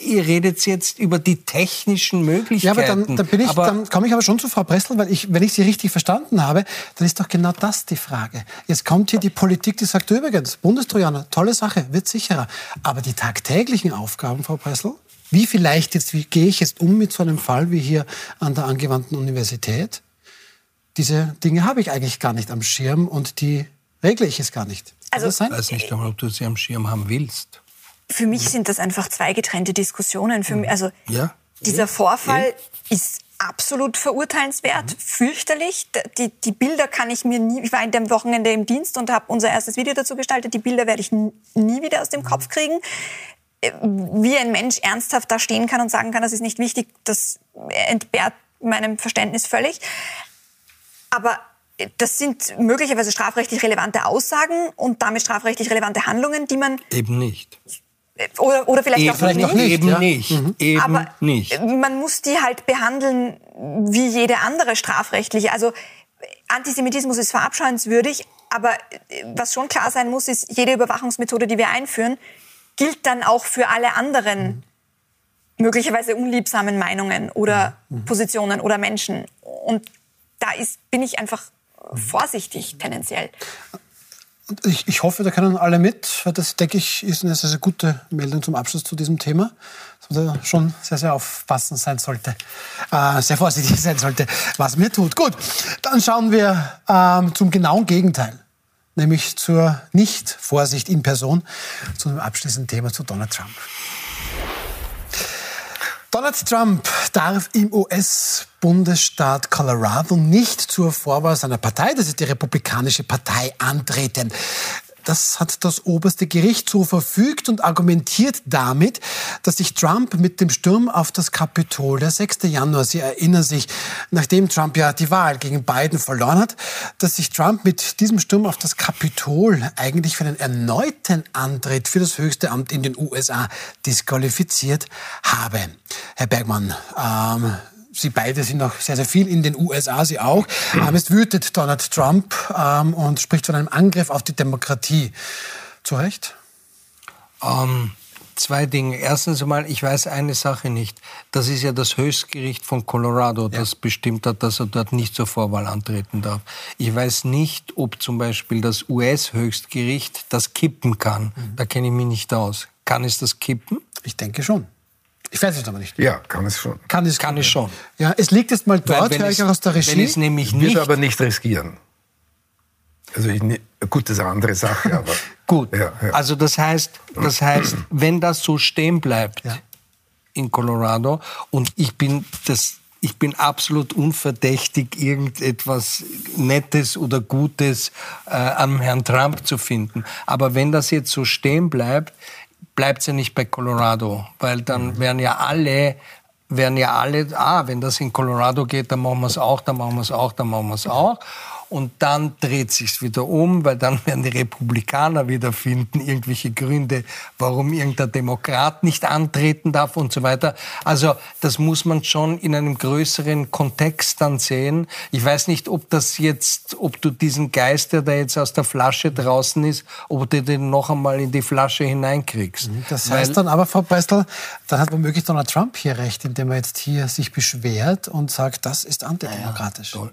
Ihr redet jetzt über die technischen Ja, Möglichkeiten. aber dann, dann, bin ich, Aber dann komme ich aber schon zu Frau Pressel, weil ich, wenn ich Sie richtig verstanden habe, dann ist doch genau das die Frage. Jetzt kommt hier die Politik, die sagt, übrigens, Bundestrojaner, tolle Sache, wird sicherer. Aber die tagtäglichen Aufgaben, Frau Pressel, wie vielleicht jetzt, wie gehe ich jetzt um mit so einem Fall wie hier an der angewandten Universität? Diese Dinge habe ich eigentlich gar nicht am Schirm und die regle ich es gar nicht. Kann Also- ich weiß nicht einmal, ob du sie am Schirm haben willst. Für mich sind das einfach zwei getrennte Diskussionen. Für mich, also Ja. dieser Vorfall ist absolut verurteilenswert, fürchterlich. D- Die, die Bilder kann ich mir nie, ich war in dem Wochenende im Dienst und habe unser erstes Video dazu gestaltet. Die Bilder werde ich nie wieder aus dem Kopf kriegen. Äh, Wie ein Mensch ernsthaft da stehen kann und sagen kann, das ist nicht wichtig, das entbehrt meinem Verständnis völlig. Aber äh, das sind möglicherweise strafrechtlich relevante Aussagen und damit strafrechtlich relevante Handlungen, die man Eben nicht. Oder, oder vielleicht, auch Eben noch nicht. nicht. Eben ja. nicht. Eben Aber nicht. man muss die halt behandeln wie jede andere strafrechtliche. Also Antisemitismus ist verabscheuenswürdig, aber äh, was schon klar sein muss, ist, jede Überwachungsmethode, die wir einführen, gilt dann auch für alle anderen möglicherweise unliebsamen Meinungen oder Positionen oder Menschen. Und da ist, bin ich einfach vorsichtig tendenziell. Ich, ich hoffe, da können alle mit, das, denke ich, ist eine sehr, sehr gute Meldung zum Abschluss zu diesem Thema. Dass man da schon sehr, sehr aufpassen sein sollte, äh, sehr vorsichtig (laughs) sein sollte, was mir tut. Gut, dann schauen wir ähm, zum genauen Gegenteil, nämlich zur Nicht-Vorsicht in Person, zu einem abschließenden Thema zu Donald Trump. Donald Trump darf im US-Bundesstaat Colorado nicht zur Vorwahl seiner Partei, das ist die Republikanische Partei, antreten. Das hat das oberste Gericht so verfügt und argumentiert damit, dass sich Trump mit dem Sturm auf das Kapitol, der 6. Januar, Sie erinnern sich, nachdem Trump ja die Wahl gegen Biden verloren hat, dass sich Trump mit diesem Sturm auf das Kapitol eigentlich für einen erneuten Antritt für das höchste Amt in den USA disqualifiziert habe. Herr Bergmann, ähm, Sie beide sind noch sehr, sehr viel in den USA, Sie auch. Ähm, es wütet Donald Trump ähm, und spricht von einem Angriff auf die Demokratie. Zu Recht? Ähm, zwei Dinge. Erstens einmal, ich weiß eine Sache nicht. Das ist ja das Höchstgericht von Colorado, das bestimmt hat, dass er dort nicht zur Vorwahl antreten darf. Ich weiß nicht, ob zum Beispiel das US-Höchstgericht das kippen kann. Da kenne ich mich nicht aus. Kann es das kippen? Ich denke schon. Ich weiß es aber nicht. Ja, kann es schon. Kann es, Kann es schon. Ja, es liegt jetzt mal dort, wenn höre ich auch aus der Wenn Regie. es nämlich Wird nicht aber nicht riskieren. Also ich, ne- gut, das ist eine andere Sache, aber (laughs) Gut. Ja, ja. Also das heißt, das heißt, wenn das so stehen bleibt Ja. in Colorado und ich bin das ich bin absolut unverdächtig, irgendetwas Nettes oder Gutes äh, am Herrn Trump zu finden. Aber wenn das jetzt so stehen bleibt, bleibt es ja nicht bei Colorado, weil dann werden ja alle werden ja alle, ah, wenn das in Colorado geht, dann machen wir es auch, dann machen wir es auch, dann machen wir es auch. Und dann dreht sich's wieder um, weil dann werden die Republikaner wieder finden irgendwelche Gründe, warum irgendein Demokrat nicht antreten darf und so weiter. Also das muss man schon in einem größeren Kontext dann sehen. Ich weiß nicht, ob das jetzt, ob du diesen Geist, der da jetzt aus der Flasche draußen ist, ob du den noch einmal in die Flasche hineinkriegst. Das Weil- heißt dann aber, Frau Beistel, dann hat womöglich Donald Trump hier recht, indem er jetzt hier sich beschwert und sagt, das ist antidemokratisch. Toll.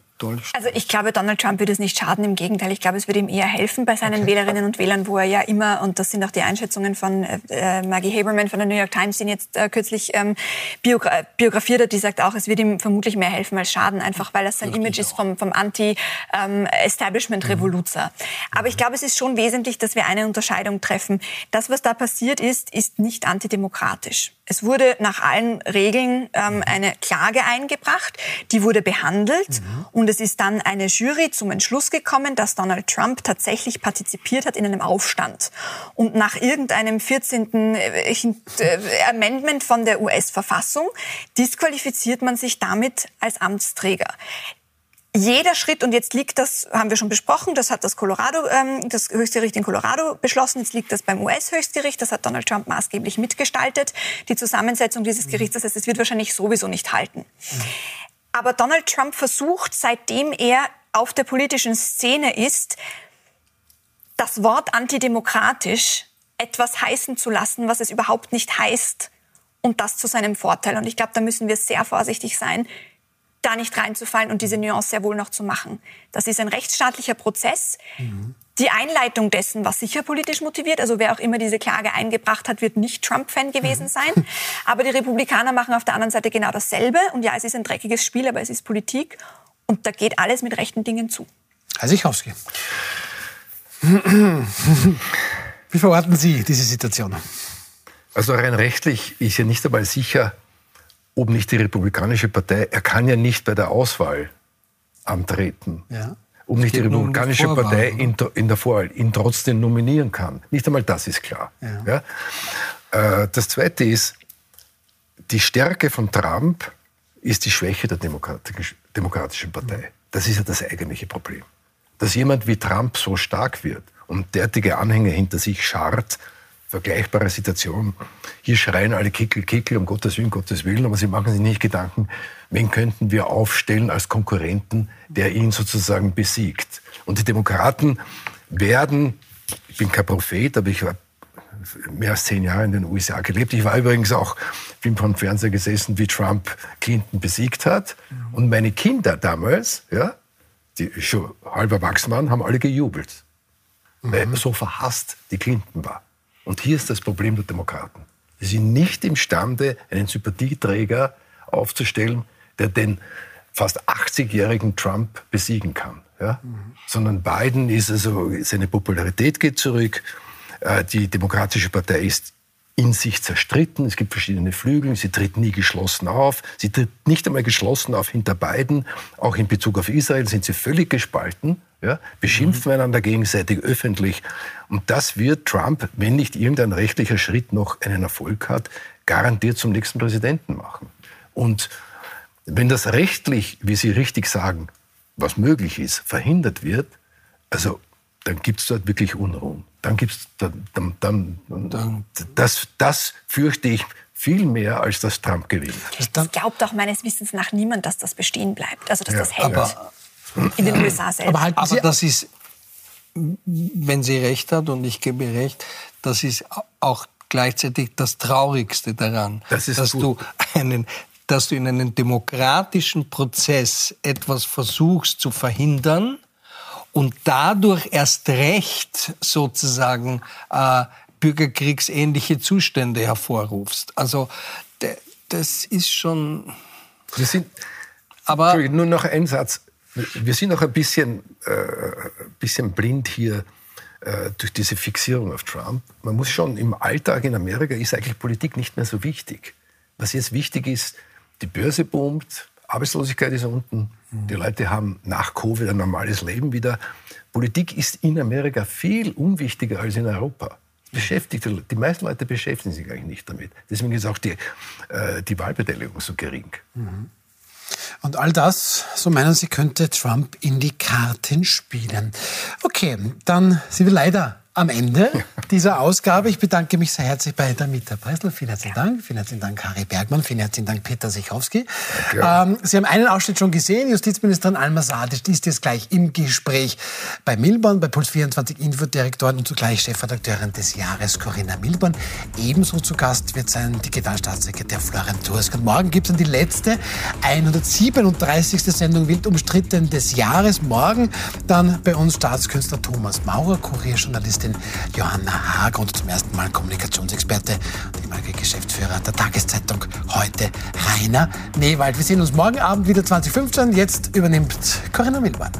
Also ich glaube, Donald Trump würde es nicht schaden. Im Gegenteil, ich glaube, es würde ihm eher helfen bei seinen Wählerinnen und Wählern, wo er ja immer, und das sind auch die Einschätzungen von äh, Maggie Haberman von der New York Times, die ihn jetzt äh, kürzlich ähm, biogra biografiert hat, die sagt auch, es wird ihm vermutlich mehr helfen als schaden, einfach weil das sein Image ist vom, vom Anti-Establishment-Revoluzer. Aber ich glaube, es ist schon wesentlich, dass wir eine Unterscheidung treffen. Das, was da passiert ist, ist nicht antidemokratisch. Es wurde nach allen Regeln ähm, eine Klage eingebracht, die wurde behandelt und es ist dann eine Jury zum Entschluss gekommen, dass Donald Trump tatsächlich partizipiert hat in einem Aufstand. Und nach irgendeinem 14. äh, äh, Amendment von der US-Verfassung disqualifiziert man sich damit als Amtsträger jeder Schritt, und jetzt liegt das, haben wir schon besprochen, das hat das Colorado, ähm, das Höchstgericht in Colorado beschlossen, jetzt liegt das beim US-Höchstgericht, das hat Donald Trump maßgeblich mitgestaltet, die Zusammensetzung dieses Gerichts, das heißt, es wird wahrscheinlich sowieso nicht halten. Aber Donald Trump versucht, seitdem er auf der politischen Szene ist, das Wort antidemokratisch etwas heißen zu lassen, was es überhaupt nicht heißt, und das zu seinem Vorteil. Und ich glaube, da müssen wir sehr vorsichtig sein, da nicht reinzufallen und diese Nuance sehr wohl noch zu machen. Das ist ein rechtsstaatlicher Prozess. Die Einleitung dessen war sicher politisch motiviert. Also wer auch immer diese Klage eingebracht hat, wird nicht Trump-Fan gewesen sein. (laughs) Aber die Republikaner machen auf der anderen Seite genau dasselbe. Und ja, es ist ein dreckiges Spiel, aber es ist Politik. Und da geht alles mit rechten Dingen zu. Herr Sichowski. Wie verorten Sie diese Situation? Also rein rechtlich ist ja nicht einmal sicher, ob nicht die Republikanische Partei, er kann ja nicht bei der Auswahl antreten. Ja. Ob nicht die Republikanische Vorwahl, Partei in, in der Vorwahl ihn trotzdem nominieren kann. Nicht einmal das ist klar. Ja. Äh, Das Zweite ist, die Stärke von Trump ist die Schwäche der Demokratisch- Demokratischen Partei. Das ist ja das eigentliche Problem. Dass jemand wie Trump so stark wird und derartige Anhänger hinter sich scharrt, vergleichbare Situation. Hier schreien alle Kickel, Kickel, um Gottes Willen, Gottes Willen, aber sie machen sich nicht Gedanken, wen könnten wir aufstellen als Konkurrenten, der ihn sozusagen besiegt. Und die Demokraten werden, ich bin kein Prophet, aber ich habe mehr als zehn Jahre in den USA gelebt. Ich war übrigens auch, bin vom Fernseher gesessen, wie Trump Clinton besiegt hat. Und meine Kinder damals, ja, die schon halb erwachsen waren, haben alle gejubelt. Weil so verhasst die Clinton war. Und hier ist das Problem der Demokraten. Sie sind nicht imstande, einen Sympathieträger aufzustellen, der den fast 80-jährigen Trump besiegen kann. Ja? Sondern Biden ist also, seine Popularität geht zurück. Äh, Die Demokratische Partei ist in sich zerstritten. Es gibt verschiedene Flügel. Sie tritt nie geschlossen auf. Sie tritt nicht einmal geschlossen auf hinter beiden. Auch in Bezug auf Israel sind sie völlig gespalten. Ja, beschimpfen einander gegenseitig öffentlich. Und das wird Trump, wenn nicht irgendein rechtlicher Schritt noch einen Erfolg hat, garantiert zum nächsten Präsidenten machen. Und wenn das rechtlich, wie Sie richtig sagen, was möglich ist, verhindert wird, also dann gibt es dort wirklich Unruhen. Dann gibt's dann, dann, dann, das, das fürchte ich viel mehr, als dass Trump gewinnt. Es glaubt auch meines Wissens nach niemand, dass das bestehen bleibt. Also dass Ja, das hält. aber- in den USA selbst. Aber halten Sie Aber das ist, wenn sie recht hat und ich gebe ihr recht, das ist auch gleichzeitig das Traurigste daran, Das ist dass gut. du einen dass du in einem demokratischen Prozess etwas versuchst zu verhindern und dadurch erst recht sozusagen äh, bürgerkriegsähnliche Zustände hervorrufst. Also das ist schon. Wir sind, Aber Entschuldigung, nur noch ein Satz. wir sind auch ein bisschen, äh, bisschen blind hier äh, durch diese Fixierung auf Trump. Man muss schon, im Alltag in Amerika ist eigentlich Politik nicht mehr so wichtig. Was jetzt wichtig ist, die Börse boomt, Arbeitslosigkeit ist unten. Die Leute haben nach Covid ein normales Leben wieder. Politik ist in Amerika viel unwichtiger als in Europa. Beschäftigte, die meisten Leute beschäftigen sich eigentlich nicht damit. Deswegen ist auch die, äh, die Wahlbeteiligung so gering. Und all das, so meinen Sie, könnte Trump in die Karten spielen. Okay, dann sind wir leider am Ende dieser Ausgabe. Ich bedanke mich sehr herzlich bei Damita Pressel. Vielen herzlichen Dank. Vielen herzlichen Dank, Harry Bergmann. Vielen herzlichen Dank, Peter Sichowski. Ähm, Sie haben einen Ausschnitt schon gesehen. Justizministerin Alma Sadic ist jetzt gleich im Gespräch bei Milborn, bei Puls 24 Infodirektorin und zugleich Chefredakteurin des Jahres, Corinna Milborn. Ebenso zu Gast wird sein Digitalstaatssekretär Florian Tursk. Und morgen gibt es dann die letzte, 137. Sendung Wild umstritten des Jahres. Morgen dann bei uns Staatskünstler Thomas Maurer, Kurierjournalist Journalistin Johanna Haag und zum ersten Mal Kommunikationsexperte und ehemaliger Geschäftsführer der Tageszeitung heute Rainer Newald. Wir sehen uns morgen Abend wieder 2015. Jetzt übernimmt Corinna Milborn.